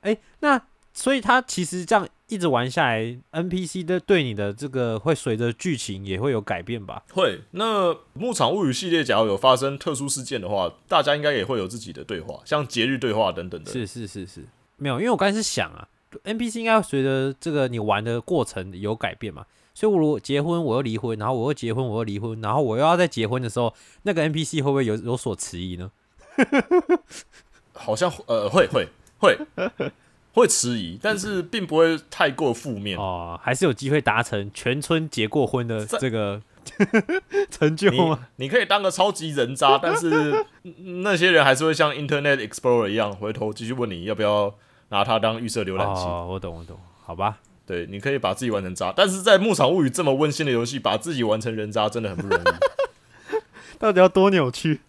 哎、那所以他其实这样一直玩下来，NPC 的对你的这个会随着剧情也会有改变吧？会，那《牧场物语》系列，假如有发生特殊事件的话，大家应该也会有自己的对话，像节日对话等等的。是是是是，没有，因为我刚才是想啊，NPC 应该会随着这个你玩的过程有改变嘛。所以，我如果结婚，我又离婚，然后我又结婚，我又离婚，然后我又要在结婚的时候，那个 NPC 会不会有有所迟疑呢？好像呃会会会会迟疑，但是并不会太过负面。哦，还是有机会达成全村结过婚的这个 成就你吗？你可以当个超级人渣，但是那些人还是会像 Internet Explorer 一样，回头继续问你要不要拿它当预设浏览器。哦，我懂，我懂，好吧。对，你可以把自己玩成渣，但是在《牧场物语》这么温馨的游戏，把自己玩成人渣真的很不容易。到底要多扭曲？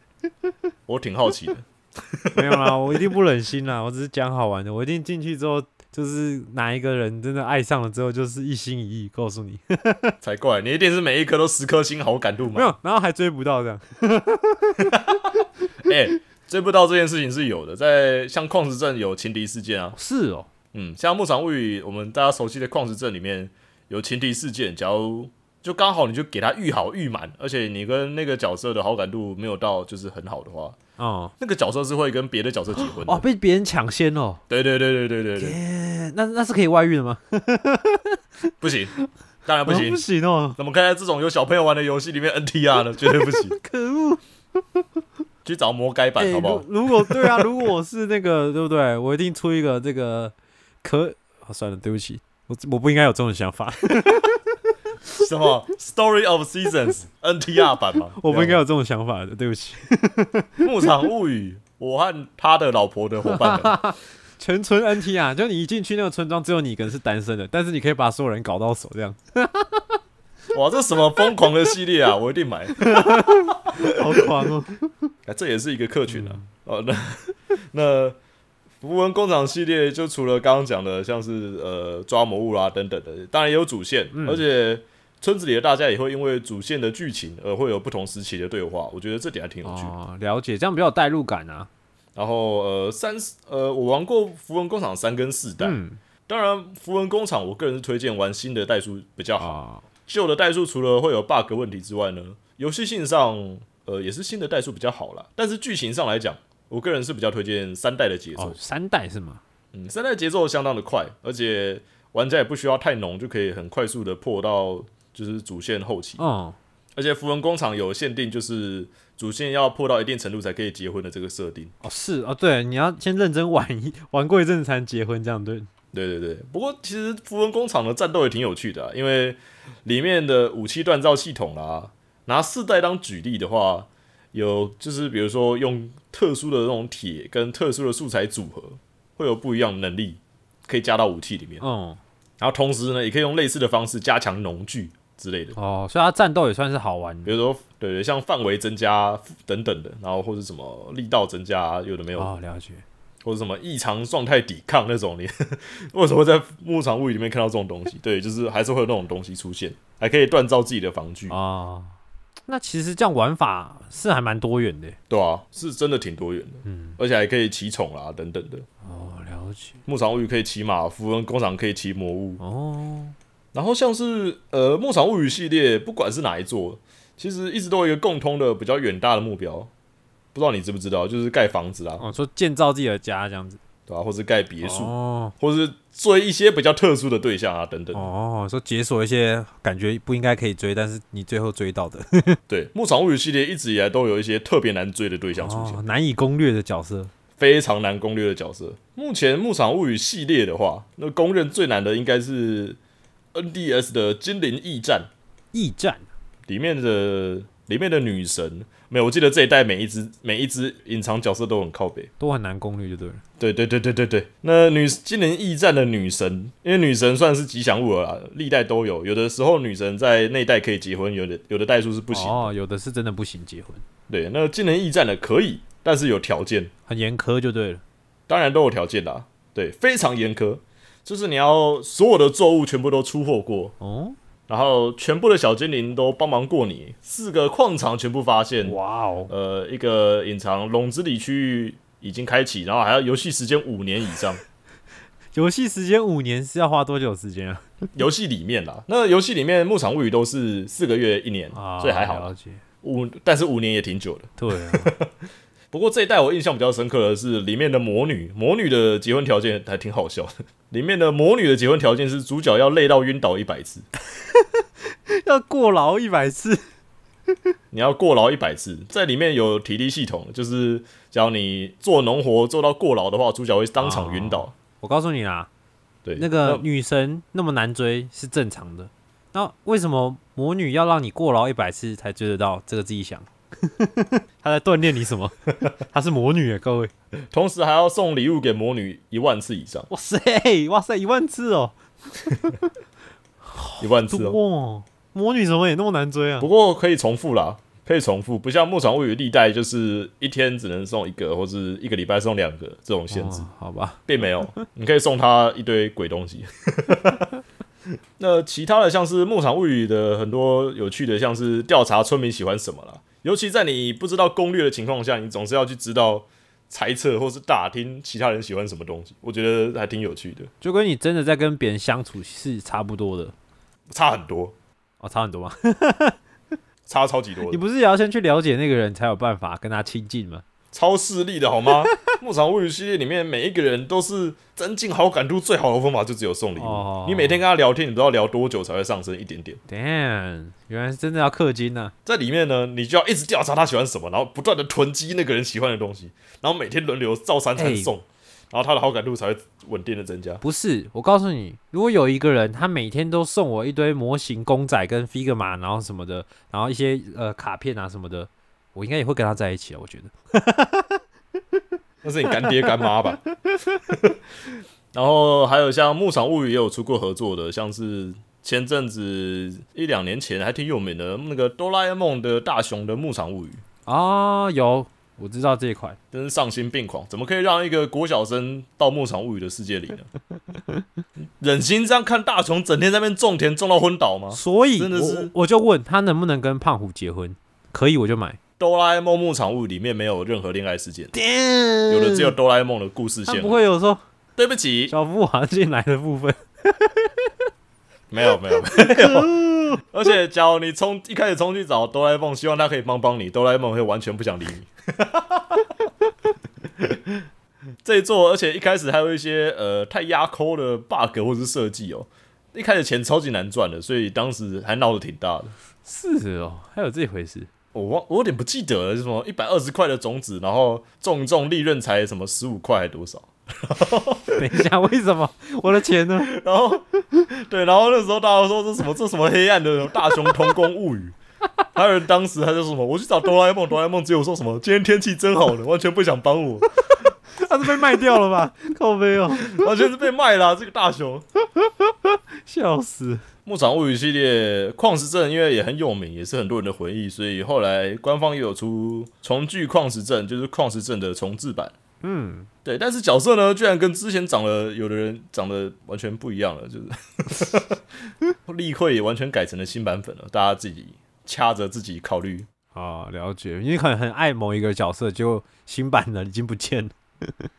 我挺好奇的。没有啦，我一定不忍心啦，我只是讲好玩的。我一定进去之后，就是哪一个人真的爱上了之后，就是一心一意，告诉你 才怪！你一定是每一颗都十颗星好感度嘛？没有，然后还追不到这样。哎、追不到这件事情是有的，在像矿石镇有情敌事件啊，是哦，嗯，像《牧场物语》我们大家熟悉的矿石镇里面有情敌事件，假如就刚好你就给他预好预满，而且你跟那个角色的好感度没有到就是很好的话，哦那个角色是会跟别的角色结婚的。哦，被别人抢先哦，对对对对对对对，耶，那那是可以外遇的吗？不行，当然不行哦不。行哦，怎么可以在这种有小朋友玩的游戏里面 NTR 呢？绝对不行，可恶！去找魔改版哎好不好？如如果对啊，如果我是那个，对不对？我一定出一个这个可……哦、算了，对不起，我我不应该有这种想法，什么 Story of Seasons NTR 版吗？我不应该有这种想法的，对不起。牧场物语，我和他的老婆的伙伴们，全村 NTR，，就你一进去那个村庄，只有你一个人是单身的，但是你可以把所有人搞到手，这样哇，这什么疯狂的系列啊！我一定买。好狂哦！啊，这也是一个客群啊。哦，那那符文工厂系列就除了刚刚讲的，像是呃抓魔物啦等等的，当然也有主线，而且村子里的大家也会因为主线的剧情而会有不同时期的对话，我觉得这点还挺有趣的。哦，了解，这样比较有代入感啊。然后呃三呃我玩过符文工厂三跟四代，嗯当然符文工厂我个人是推荐玩新的代数比较好。啊，旧的代数除了会有 bug 问题之外呢，游戏性上呃也是新的代数比较好啦。但是剧情上来讲，我个人是比较推荐三代的节奏。哦，三代是吗？嗯，三代节奏相当的快，而且玩家也不需要太浓，就可以很快速的破到就是主线后期。嗯，而且符文工厂有限定，就是主线要破到一定程度才可以结婚的这个设定。哦是哦，对，你要先认真玩一 玩过一阵子才能结婚，这样对。对对对，不过其实符文工厂的战斗也挺有趣的、啊，因为里面的武器锻造系统啦，拿四代当举例的话，有就是比如说用特殊的那种铁跟特殊的素材组合，会有不一样的能力可以加到武器里面。嗯然后同时呢，也可以用类似的方式加强农具之类的，哦，所以它战斗也算是好玩的。比如说对对，像范围增加等等的，然后或者什么力道增加，有的没有的哦，了解。或者什么异常状态抵抗那种，你 为什么会在牧场物语里面看到这种东西？对，就是还是会有那种东西出现，还可以锻造自己的防具，哦，那其实这样玩法是还蛮多元的。对啊，是真的挺多元的，嗯，而且还可以骑宠啦等等的。哦，了解。牧场物语可以骑马，符文工厂可以骑魔物，哦，然后像是呃牧场物语系列，不管是哪一座，其实一直都有一个共通的比较远大的目标，不知道你知不知道，就是盖房子啦，哦，说建造自己的家这样子。对吧、或是盖别墅，哦或是追一些比较特殊的对象啊等等。哦，说解锁一些感觉不应该可以追，但是你最后追到的。对，牧场物语系列一直以来都有一些特别难追的对象出现。哦，难以攻略的角色。非常难攻略的角色。目前《牧场物语》系列的话，那公认最难的应该是 NDS 的《精灵驿站驿站。》里面的里面的女神。没有，我记得这一代每一只每一只隐藏角色都很靠北。都很难攻略就对了。对对对对对对，那女精灵驿站的女神，因为女神算是吉祥物了啦，历代都有。有的时候女神在那一代可以结婚，有的有的代数是不行。哦，有的是真的不行结婚，对，那精灵驿站的可以，但是有条件。很严苛就对了。当然都有条件啦，对，非常严苛，就是你要所有的作物全部都出货过，哦，然后全部的小精灵都帮忙过你，四个矿场全部发现，哇哦，呃，一个隐藏笼子里区域已经开启，然后还要游戏时间五年以上，游戏时间五年是要花多久时间啊？游戏里面啦，那游戏里面牧场物语都是四个月一年，啊，所以还好。五但是五年也挺久的。对啊，不过这一代我印象比较深刻的是里面的魔女，魔女的结婚条件还挺好笑的。里面的魔女的结婚条件是主角要累到晕倒一百次，要过劳一百次，你要过劳一百次，在里面有体力系统，就是只要你做农活做到过劳的话，主角会当场晕倒。我告诉你啦，对，那个女神那么难追是正常的。那为什么魔女要让你过劳一百次才追得到？这个自己想。她在锻炼你什么？她是魔女啊，各位。同时还要送礼物给魔女一万次以上，哇塞，哇塞，一万次哦，一万次哦。魔女怎么也那么难追啊？不过可以重复啦，可以重复，不像牧场物语历代就是一天只能送一个，或是一个礼拜送两个这种限制，哦好吧，并没有。你可以送他一堆鬼东西。那其他的像是牧场物语的很多有趣的，像是调查村民喜欢什么啦，尤其在你不知道攻略的情况下，你总是要去知道猜测或是打听其他人喜欢什么东西，我觉得还挺有趣的，就跟你真的在跟别人相处是差不多的差很多，哦，差很多吗？差超级多的，你不是也要先去了解那个人才有办法跟他亲近吗？超势利的好吗？牧场物语系列里面每一个人都是增进好感度最好的方法，就只有送礼物。哦你每天跟他聊天，你不知道聊多久才会上升一点点。Damn，原来是真的要氪金呢、在里面呢，你就要一直调查他喜欢什么，然后不断的囤积那个人喜欢的东西，然后每天轮流照三餐哎送，然后他的好感度才会稳定的增加。不是，我告诉你，如果有一个人他每天都送我一堆模型公仔跟 figma，然后什么的，然后一些呃卡片啊什么的，我应该也会跟他在一起啊。我觉得。那是你干爹干妈吧？然后还有像牧场物语也有出过合作的，像是前阵子一两年前还挺有名的那个哆啦 A 梦的大雄的牧场物语。啊，有，我知道这一款。真是丧心病狂！怎么可以让一个国小生到牧场物语的世界里呢？忍心这样看大雄整天在那边种田种到昏倒吗？所以真的是我我就问他能不能跟胖虎结婚，可以我就买。哆啦 A 梦牧场物里面没有任何恋爱事件，有有的只有哆啦 A 梦的故事他线。不会有说对不起，小夫滑进来的部分。没有没有 没有。而且，假如你冲一开始冲去找哆啦 A 梦，希望他可以帮帮你，哆啦 A 梦会完全不想理你。这一座，而且一开始还有一些呃太压抠的 bug 或者是设计哦，一开始钱超级难赚的，所以当时还闹得挺大的。是哦，还有这回事。我忘我有点不记得了，是什么一百二十块的种子，然后种一种利润才什么十五块还多少？等一下，为什么我的钱呢？然后对，然后那时候大家说这什么这什么黑暗的大雄童工物语，还有人当时还说什么我去找哆啦 A 梦，哆啦 A 梦只有说什么今天天气真好呢，完全不想帮我，他是被卖掉了吧？靠背哦，完全是被卖了啊、这个大雄。笑死！牧场物语系列矿石镇因为也很有名，也是很多人的回忆，所以后来官方也有出重聚矿石镇，就是矿石镇的重置版。嗯，对，但是角色呢，居然跟之前长得有的人长得完全不一样了，就是 立绘也完全改成了新版本了，大家自己掐着自己考虑。啊，了解。因为可能很爱某一个角色，结果新版的已经不见了，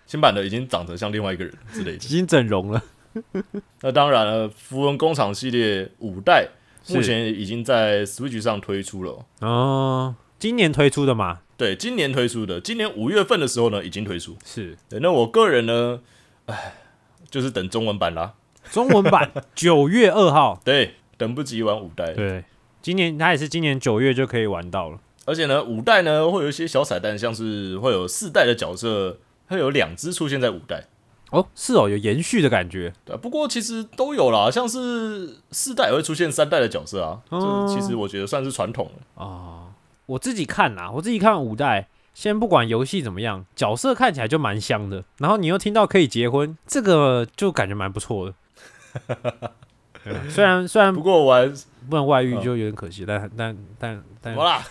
新版的已经长得像另外一个人之类已。经整容了。那当然了，符文工厂系列五代目前已经在 Switch 上推出了哦。哦，今年推出的嘛，对，今年推出的，今年五月份的时候呢，已经推出。是对，那我个人呢，唉，就是等中文版啦。中文版，九月二号。对，等不及玩五代。对，今年它也是今年九月就可以玩到了。而且呢，五代呢会有一些小彩蛋，像是会有四代的角色，会有两只出现在五代。哦，是哦，有延续的感觉。对啊，不过其实都有啦，像是四代也会出现三代的角色啊，哦这其实我觉得算是传统了。啊，我自己看啦，我自己看五代，先不管游戏怎么样，角色看起来就蛮香的。然后你又听到可以结婚，这个就感觉蛮不错的。虽然虽然不过我还不能外遇嗯就有点可惜，但但但但好啦。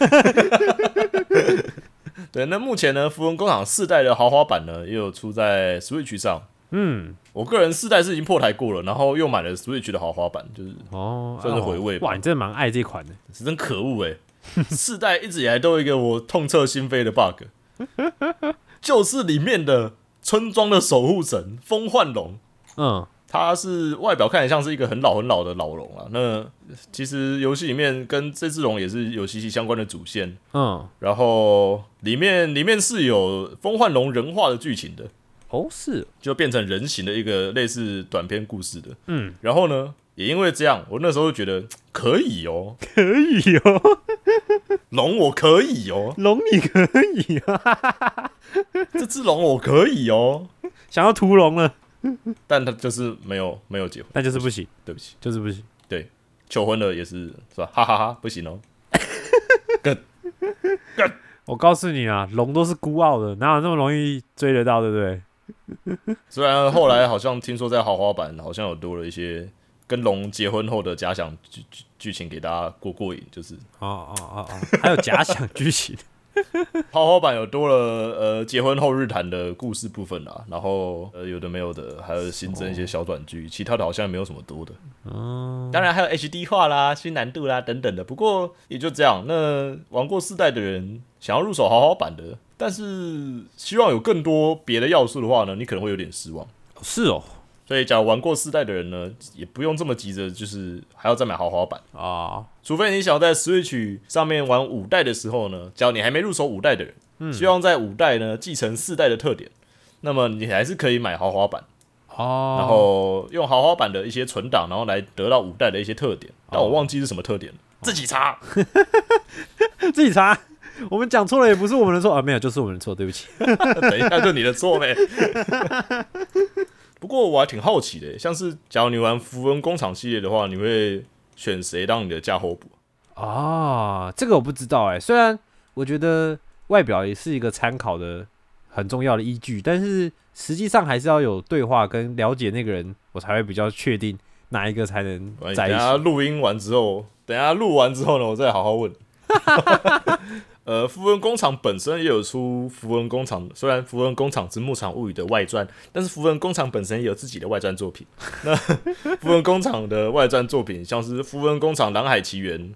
对，那目前呢，符文工厂四代的豪华版呢，也有出在 Switch 上。嗯我个人四代是已经破台过了，然后又买了 Switch 的豪华版，就是哦，算是回味吧哇，你真的蛮爱这款的。是真可恶哎！四代一直以来都有一个我痛彻心扉的 bug，就是里面的村庄的守护神风幻龙，嗯，它是外表看起来像是一个很老很老的老龙啊。那其实游戏里面跟这只龙也是有息息相关的主线，嗯，然后里面里面是有风幻龙人化的剧情的，哦是，就变成人形的一个类似短篇故事的。嗯，然后呢，也因为这样，我那时候就觉得可以哦，可以哦，龙我可以哦，龙你可以啊，这只龙我可以哦，想要屠龙了，但他就是没有没有结婚，那就是不行，对不起，就是不行。对求婚了也是是吧？哈哈哈不行哦。我告诉你啊，龙都是孤傲的，哪有那么容易追得到，对不对？虽然后来好像听说在豪华版好像有多了一些跟龙结婚后的假想剧剧剧情给大家过过瘾，就是哦哦哦哦，还有假想剧情，豪华版有多了呃结婚后日谈的故事部分啦，然后呃有的没有的，还有新增一些小短剧，其他的好像没有什么多的。嗯，当然还有 HD 化啦、新难度啦等等的，不过也就这样。那玩过四代的人想要入手豪华版的，但是希望有更多别的要素的话呢，你可能会有点失望。是哦，所以，假如玩过四代的人呢，也不用这么急着，就是还要再买豪华版。啊，除非你想要在 Switch 上面玩五代的时候呢，只要你还没入手五代的人，希望在五代呢继承四代的特点，那么你还是可以买豪华版，哦，然后用豪华版的一些存档，然后来得到五代的一些特点。但我忘记是什么特点了，自己查。自己查。我们讲错了也不是我们的错啊，没有，就是我们的错，对不起。等一下，就你的错呗。不过我还挺好奇的，像是假如你玩符文工厂系列的话，你会选谁当你的嫁后补？啊，这个我不知道哎。虽然我觉得外表也是一个参考的很重要的依据，但是实际上还是要有对话跟了解那个人，我才会比较确定哪一个才能在一起。一下录音完之后，等一下录完之后呢，我再好好问。呃，符文工厂本身也有出符文工厂，虽然符文工厂之牧场物语的外传，但是符文工厂本身也有自己的外传作品。那符文工厂的外传作品像是符文工厂蓝海奇缘，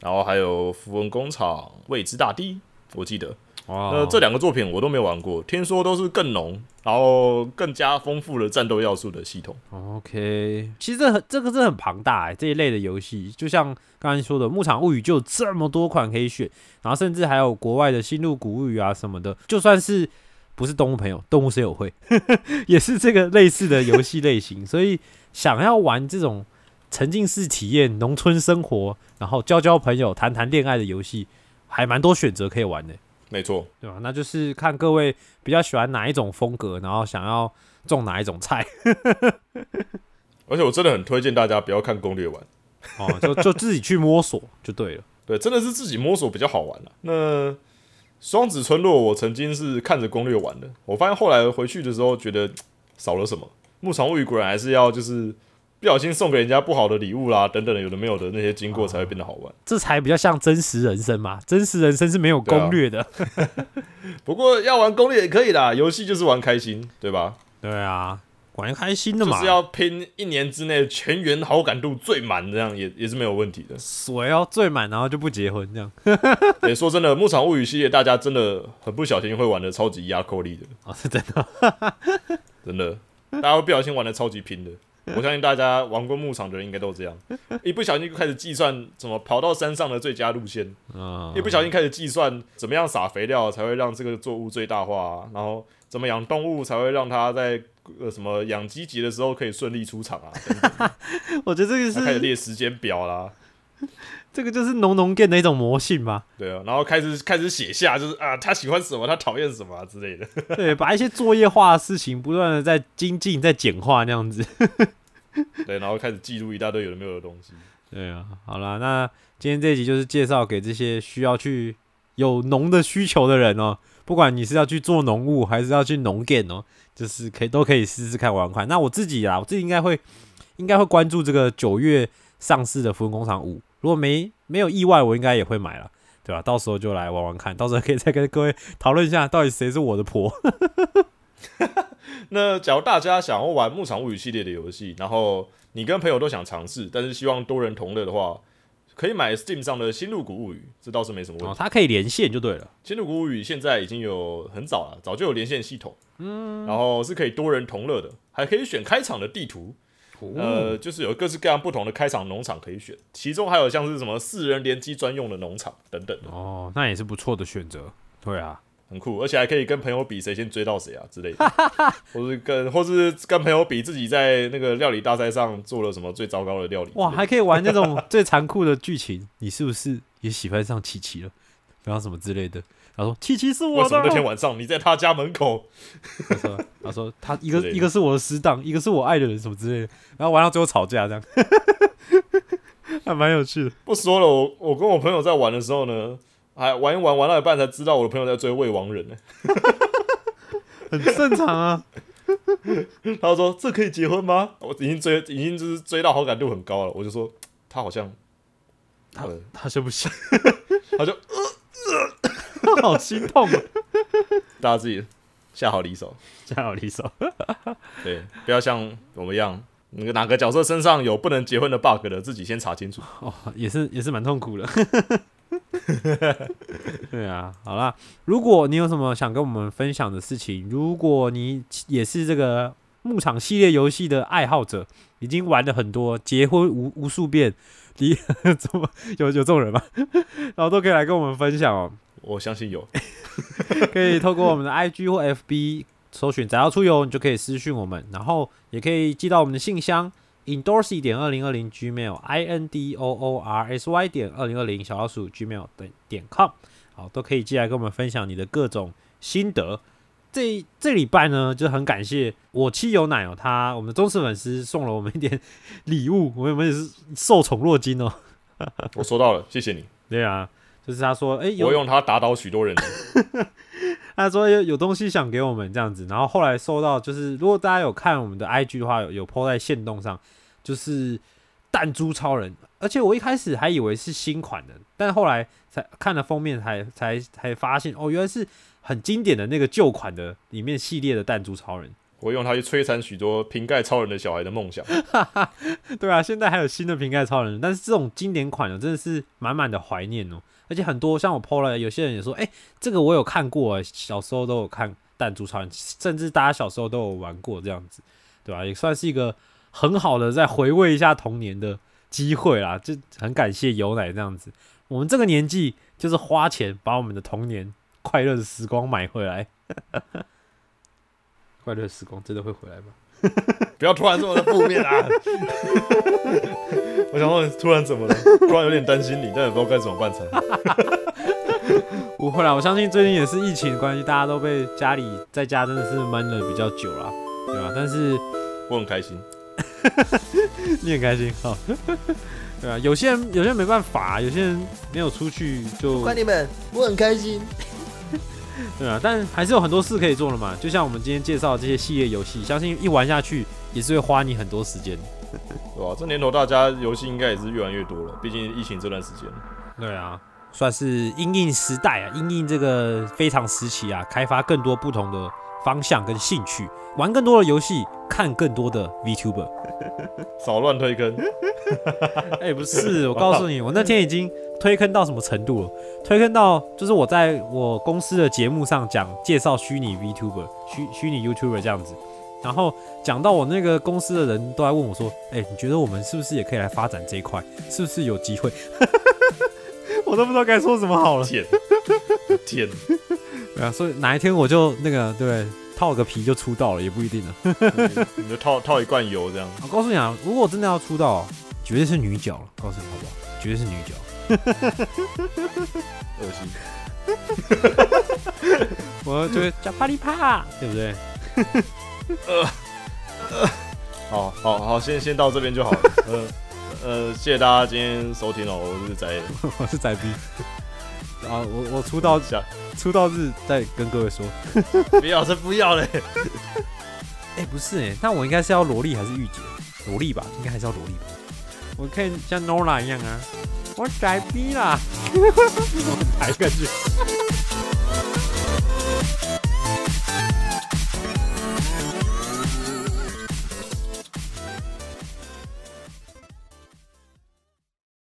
然后还有符文工厂未知大地，我记得。哦那这两个作品我都没有玩过，听说都是更浓，然后更加丰富的战斗要素的系统。OK，其实这很这个是很庞大哎，这一类的游戏，就像刚才说的《牧场物语》就有这么多款可以选，然后甚至还有国外的《新入谷物语》啊什么的，就算是不是动物朋友，动物森友会 也是这个类似的游戏类型，所以想要玩这种沉浸式体验、农村生活，然后交交朋友、谈谈恋爱的游戏，还蛮多选择可以玩的。没错，对吧？那就是看各位比较喜欢哪一种风格，然后想要种哪一种菜 而且我真的很推荐大家不要看攻略玩。哦，就就自己去摸索就对了。对，真的是自己摸索比较好玩啦。那双子村落我曾经是看着攻略玩的，我发现后来回去的时候觉得少了什么。牧场物语果然还是要就是不小心送给人家不好的礼物啦，等等的有的没有的那些经过才会变得好玩。这才比较像真实人生嘛，真实人生是没有攻略的。不过要玩攻略也可以啦，游戏就是玩开心，对吧？对啊，玩开心的嘛，就是要拼一年之内全员好感度最满，这样也也是没有问题的。水要最满，然后就不结婚这样。也说真的，牧场物语系列大家真的很不小心会玩的超级压扣力的。哦，是真的。真的，大家会不小心玩的超级拼的。我相信大家玩过牧场的人应该都这样，一不小心就开始计算怎么跑到山上的最佳路线，嗯一不小心开始计算怎么样撒肥料才会让这个作物最大化、啊，然后怎么养动物才会让它在呃什么养鸡节的时候可以顺利出场啊，等等。我觉得这个是开始列时间表啦，这个就是农农 game 的一种魔性吧。对啊，然后开始开始写下就是啊他喜欢什么，他讨厌什么、啊、之类的。对，把一些作业化的事情不断的在精进、在简化那样子。对，然后开始记录一大堆有的没有的东西。对啊，好啦，那今天这一集就是介绍给这些需要去有农的需求的人哦，不管你是要去做农务还是要去农 game 哦，就是可以都可以试试看玩玩看。那我自己啊，我自己应该会应该会关注这个九月上市的《福文工厂五》，如果没没有意外，我应该也会买了，对吧？到时候就来玩玩看，到时候可以再跟各位讨论一下，到底谁是我的婆。那假如大家想要玩《牧场物语》系列的游戏，然后你跟朋友都想尝试，但是希望多人同乐的话，可以买 Steam 上的《新入谷物语》，这倒是没什么问哦，题。它可以连线就对了。《新入谷物语》现在已经有很早了，早就有连线系统，嗯，然后是可以多人同乐的，还可以选开场的地图，呃，就是有各式各样不同的开场农场可以选，其中还有像是什么四人联机专用的农场等等的，哦，那也是不错的选择。对啊，很酷，而且还可以跟朋友比谁先追到谁啊之类的，或是跟或是跟朋友比自己在那个料理大赛上做了什么最糟糕的料理的。哇，还可以玩那种最残酷的剧情，你是不是也喜欢上琪琪了？然后什么之类的。他说：“七七是我的。”为什么那天晚上你在他家门口？他说：“他说他一个一个是我的死党，一个是我爱的人，什么之类的。”然后玩到最后吵架，这样 还蛮有趣的。不说了，我我跟我朋友在玩的时候呢，还玩一玩玩到一半才知道我的朋友在追未亡人呢。很正常啊。他说：“这可以结婚吗？”我已经追，已经就是追到好感度很高了。我就说他好像，他他是不行，他就 好心痛啊！大家自己下好离手，下好，离手。对，不要像我们一样，那个哪个角色身上有不能结婚的 bug 的，自己先查清楚。哦，也是也是蛮痛苦的。对啊，好啦，如果你有什么想跟我们分享的事情，如果你也是这个牧场系列游戏的爱好者，已经玩了很多，结婚无无数遍，离 怎么有有这种人吗？然后都可以来跟我们分享哦。我相信有，可以透过我们的 IG 或 FB 搜寻“只要出游”，你就可以私讯我们，然后也可以寄到我们的信箱 indorsy 点二零二零 gmail i n d o o r s y 点二零二零小老鼠 gmail 等点 com，好，都可以寄来跟我们分享你的各种心得。这这礼拜呢，就很感谢我妻有奶哦，他我们的忠实粉丝送了我们一点礼物，我们也是受宠若惊哦。我收到了，谢谢你。对啊，就是他说，哎、有我用它打倒许多人。他说有有东西想给我们这样子，然后后来收到，就是如果大家有看我们的 IG 的话，有有 PO 在线动上，就是弹珠超人，而且我一开始还以为是新款的，但后来才看了封面才才才发现，哦，原来是很经典的那个旧款的里面系列的弹珠超人。我用它去摧残许多瓶盖超人的小孩的梦想。对啊，现在还有新的瓶盖超人，但是这种经典款的真的是满满的怀念哦。而且很多像我 PO 了，有些人也说，哎、这个我有看过，小时候都有看弹珠超人，甚至大家小时候都有玩过这样子，对吧、也算是一个很好的再回味一下童年的机会啦。就很感谢有奶这样子，我们这个年纪就是花钱把我们的童年快乐的时光买回来。快乐时光真的会回来吗？不要突然这么的负面啊！我想说，突然怎么了？突然有点担心你，但也不知道该怎么办才好。不会啦，我相信最近也是疫情的关系，大家都被家里在家真的是闷了比较久了，对吧？但是我很开心。你很开心哈，对啊，有些人有些人没办法，有些人没有出去就管你们，我很开心。对啊，但还是有很多事可以做的嘛。就像我们今天介绍的这些系列游戏，相信一玩下去也是会花你很多时间。对啊？这年头大家游戏应该也是越玩越多了，毕竟疫情这段时间。对啊，算是因应时代啊，因应这个非常时期啊，开发更多不同的方向跟兴趣，玩更多的游戏，看更多的 VTuber。少乱推坑，哎、不是，我告诉你，我那天已经推坑到什么程度了？推坑到就是我在我公司的节目上讲介绍虚拟 VTuber、虚虚拟 YouTuber 这样子，然后讲到我那个公司的人都在问我说：“哎、你觉得我们是不是也可以来发展这一块？是不是有机会？” 我都不知道该说什么好了。天，天，对啊，所以哪一天我就那个对套个皮就出道了，也不一定呢。你就套套一罐油这样。我告诉你啊，如果我真的要出道，绝对是女角了，告诉你好不好？绝对是女角。恶心。我就会叫啪里啪，对不对？呃 好好好，先先到这边就好了。呃呃，谢谢大家今天收听哦，我是仔，我是仔 B。啊，我我出道 日，出道日再跟各位说。不要，这不要嘞。哎、不是哎、那我应该是要萝莉还是御姐？萝莉吧，应该还是要萝莉吧。我可以像 Nora 一样啊，我改逼啦。我抬个去。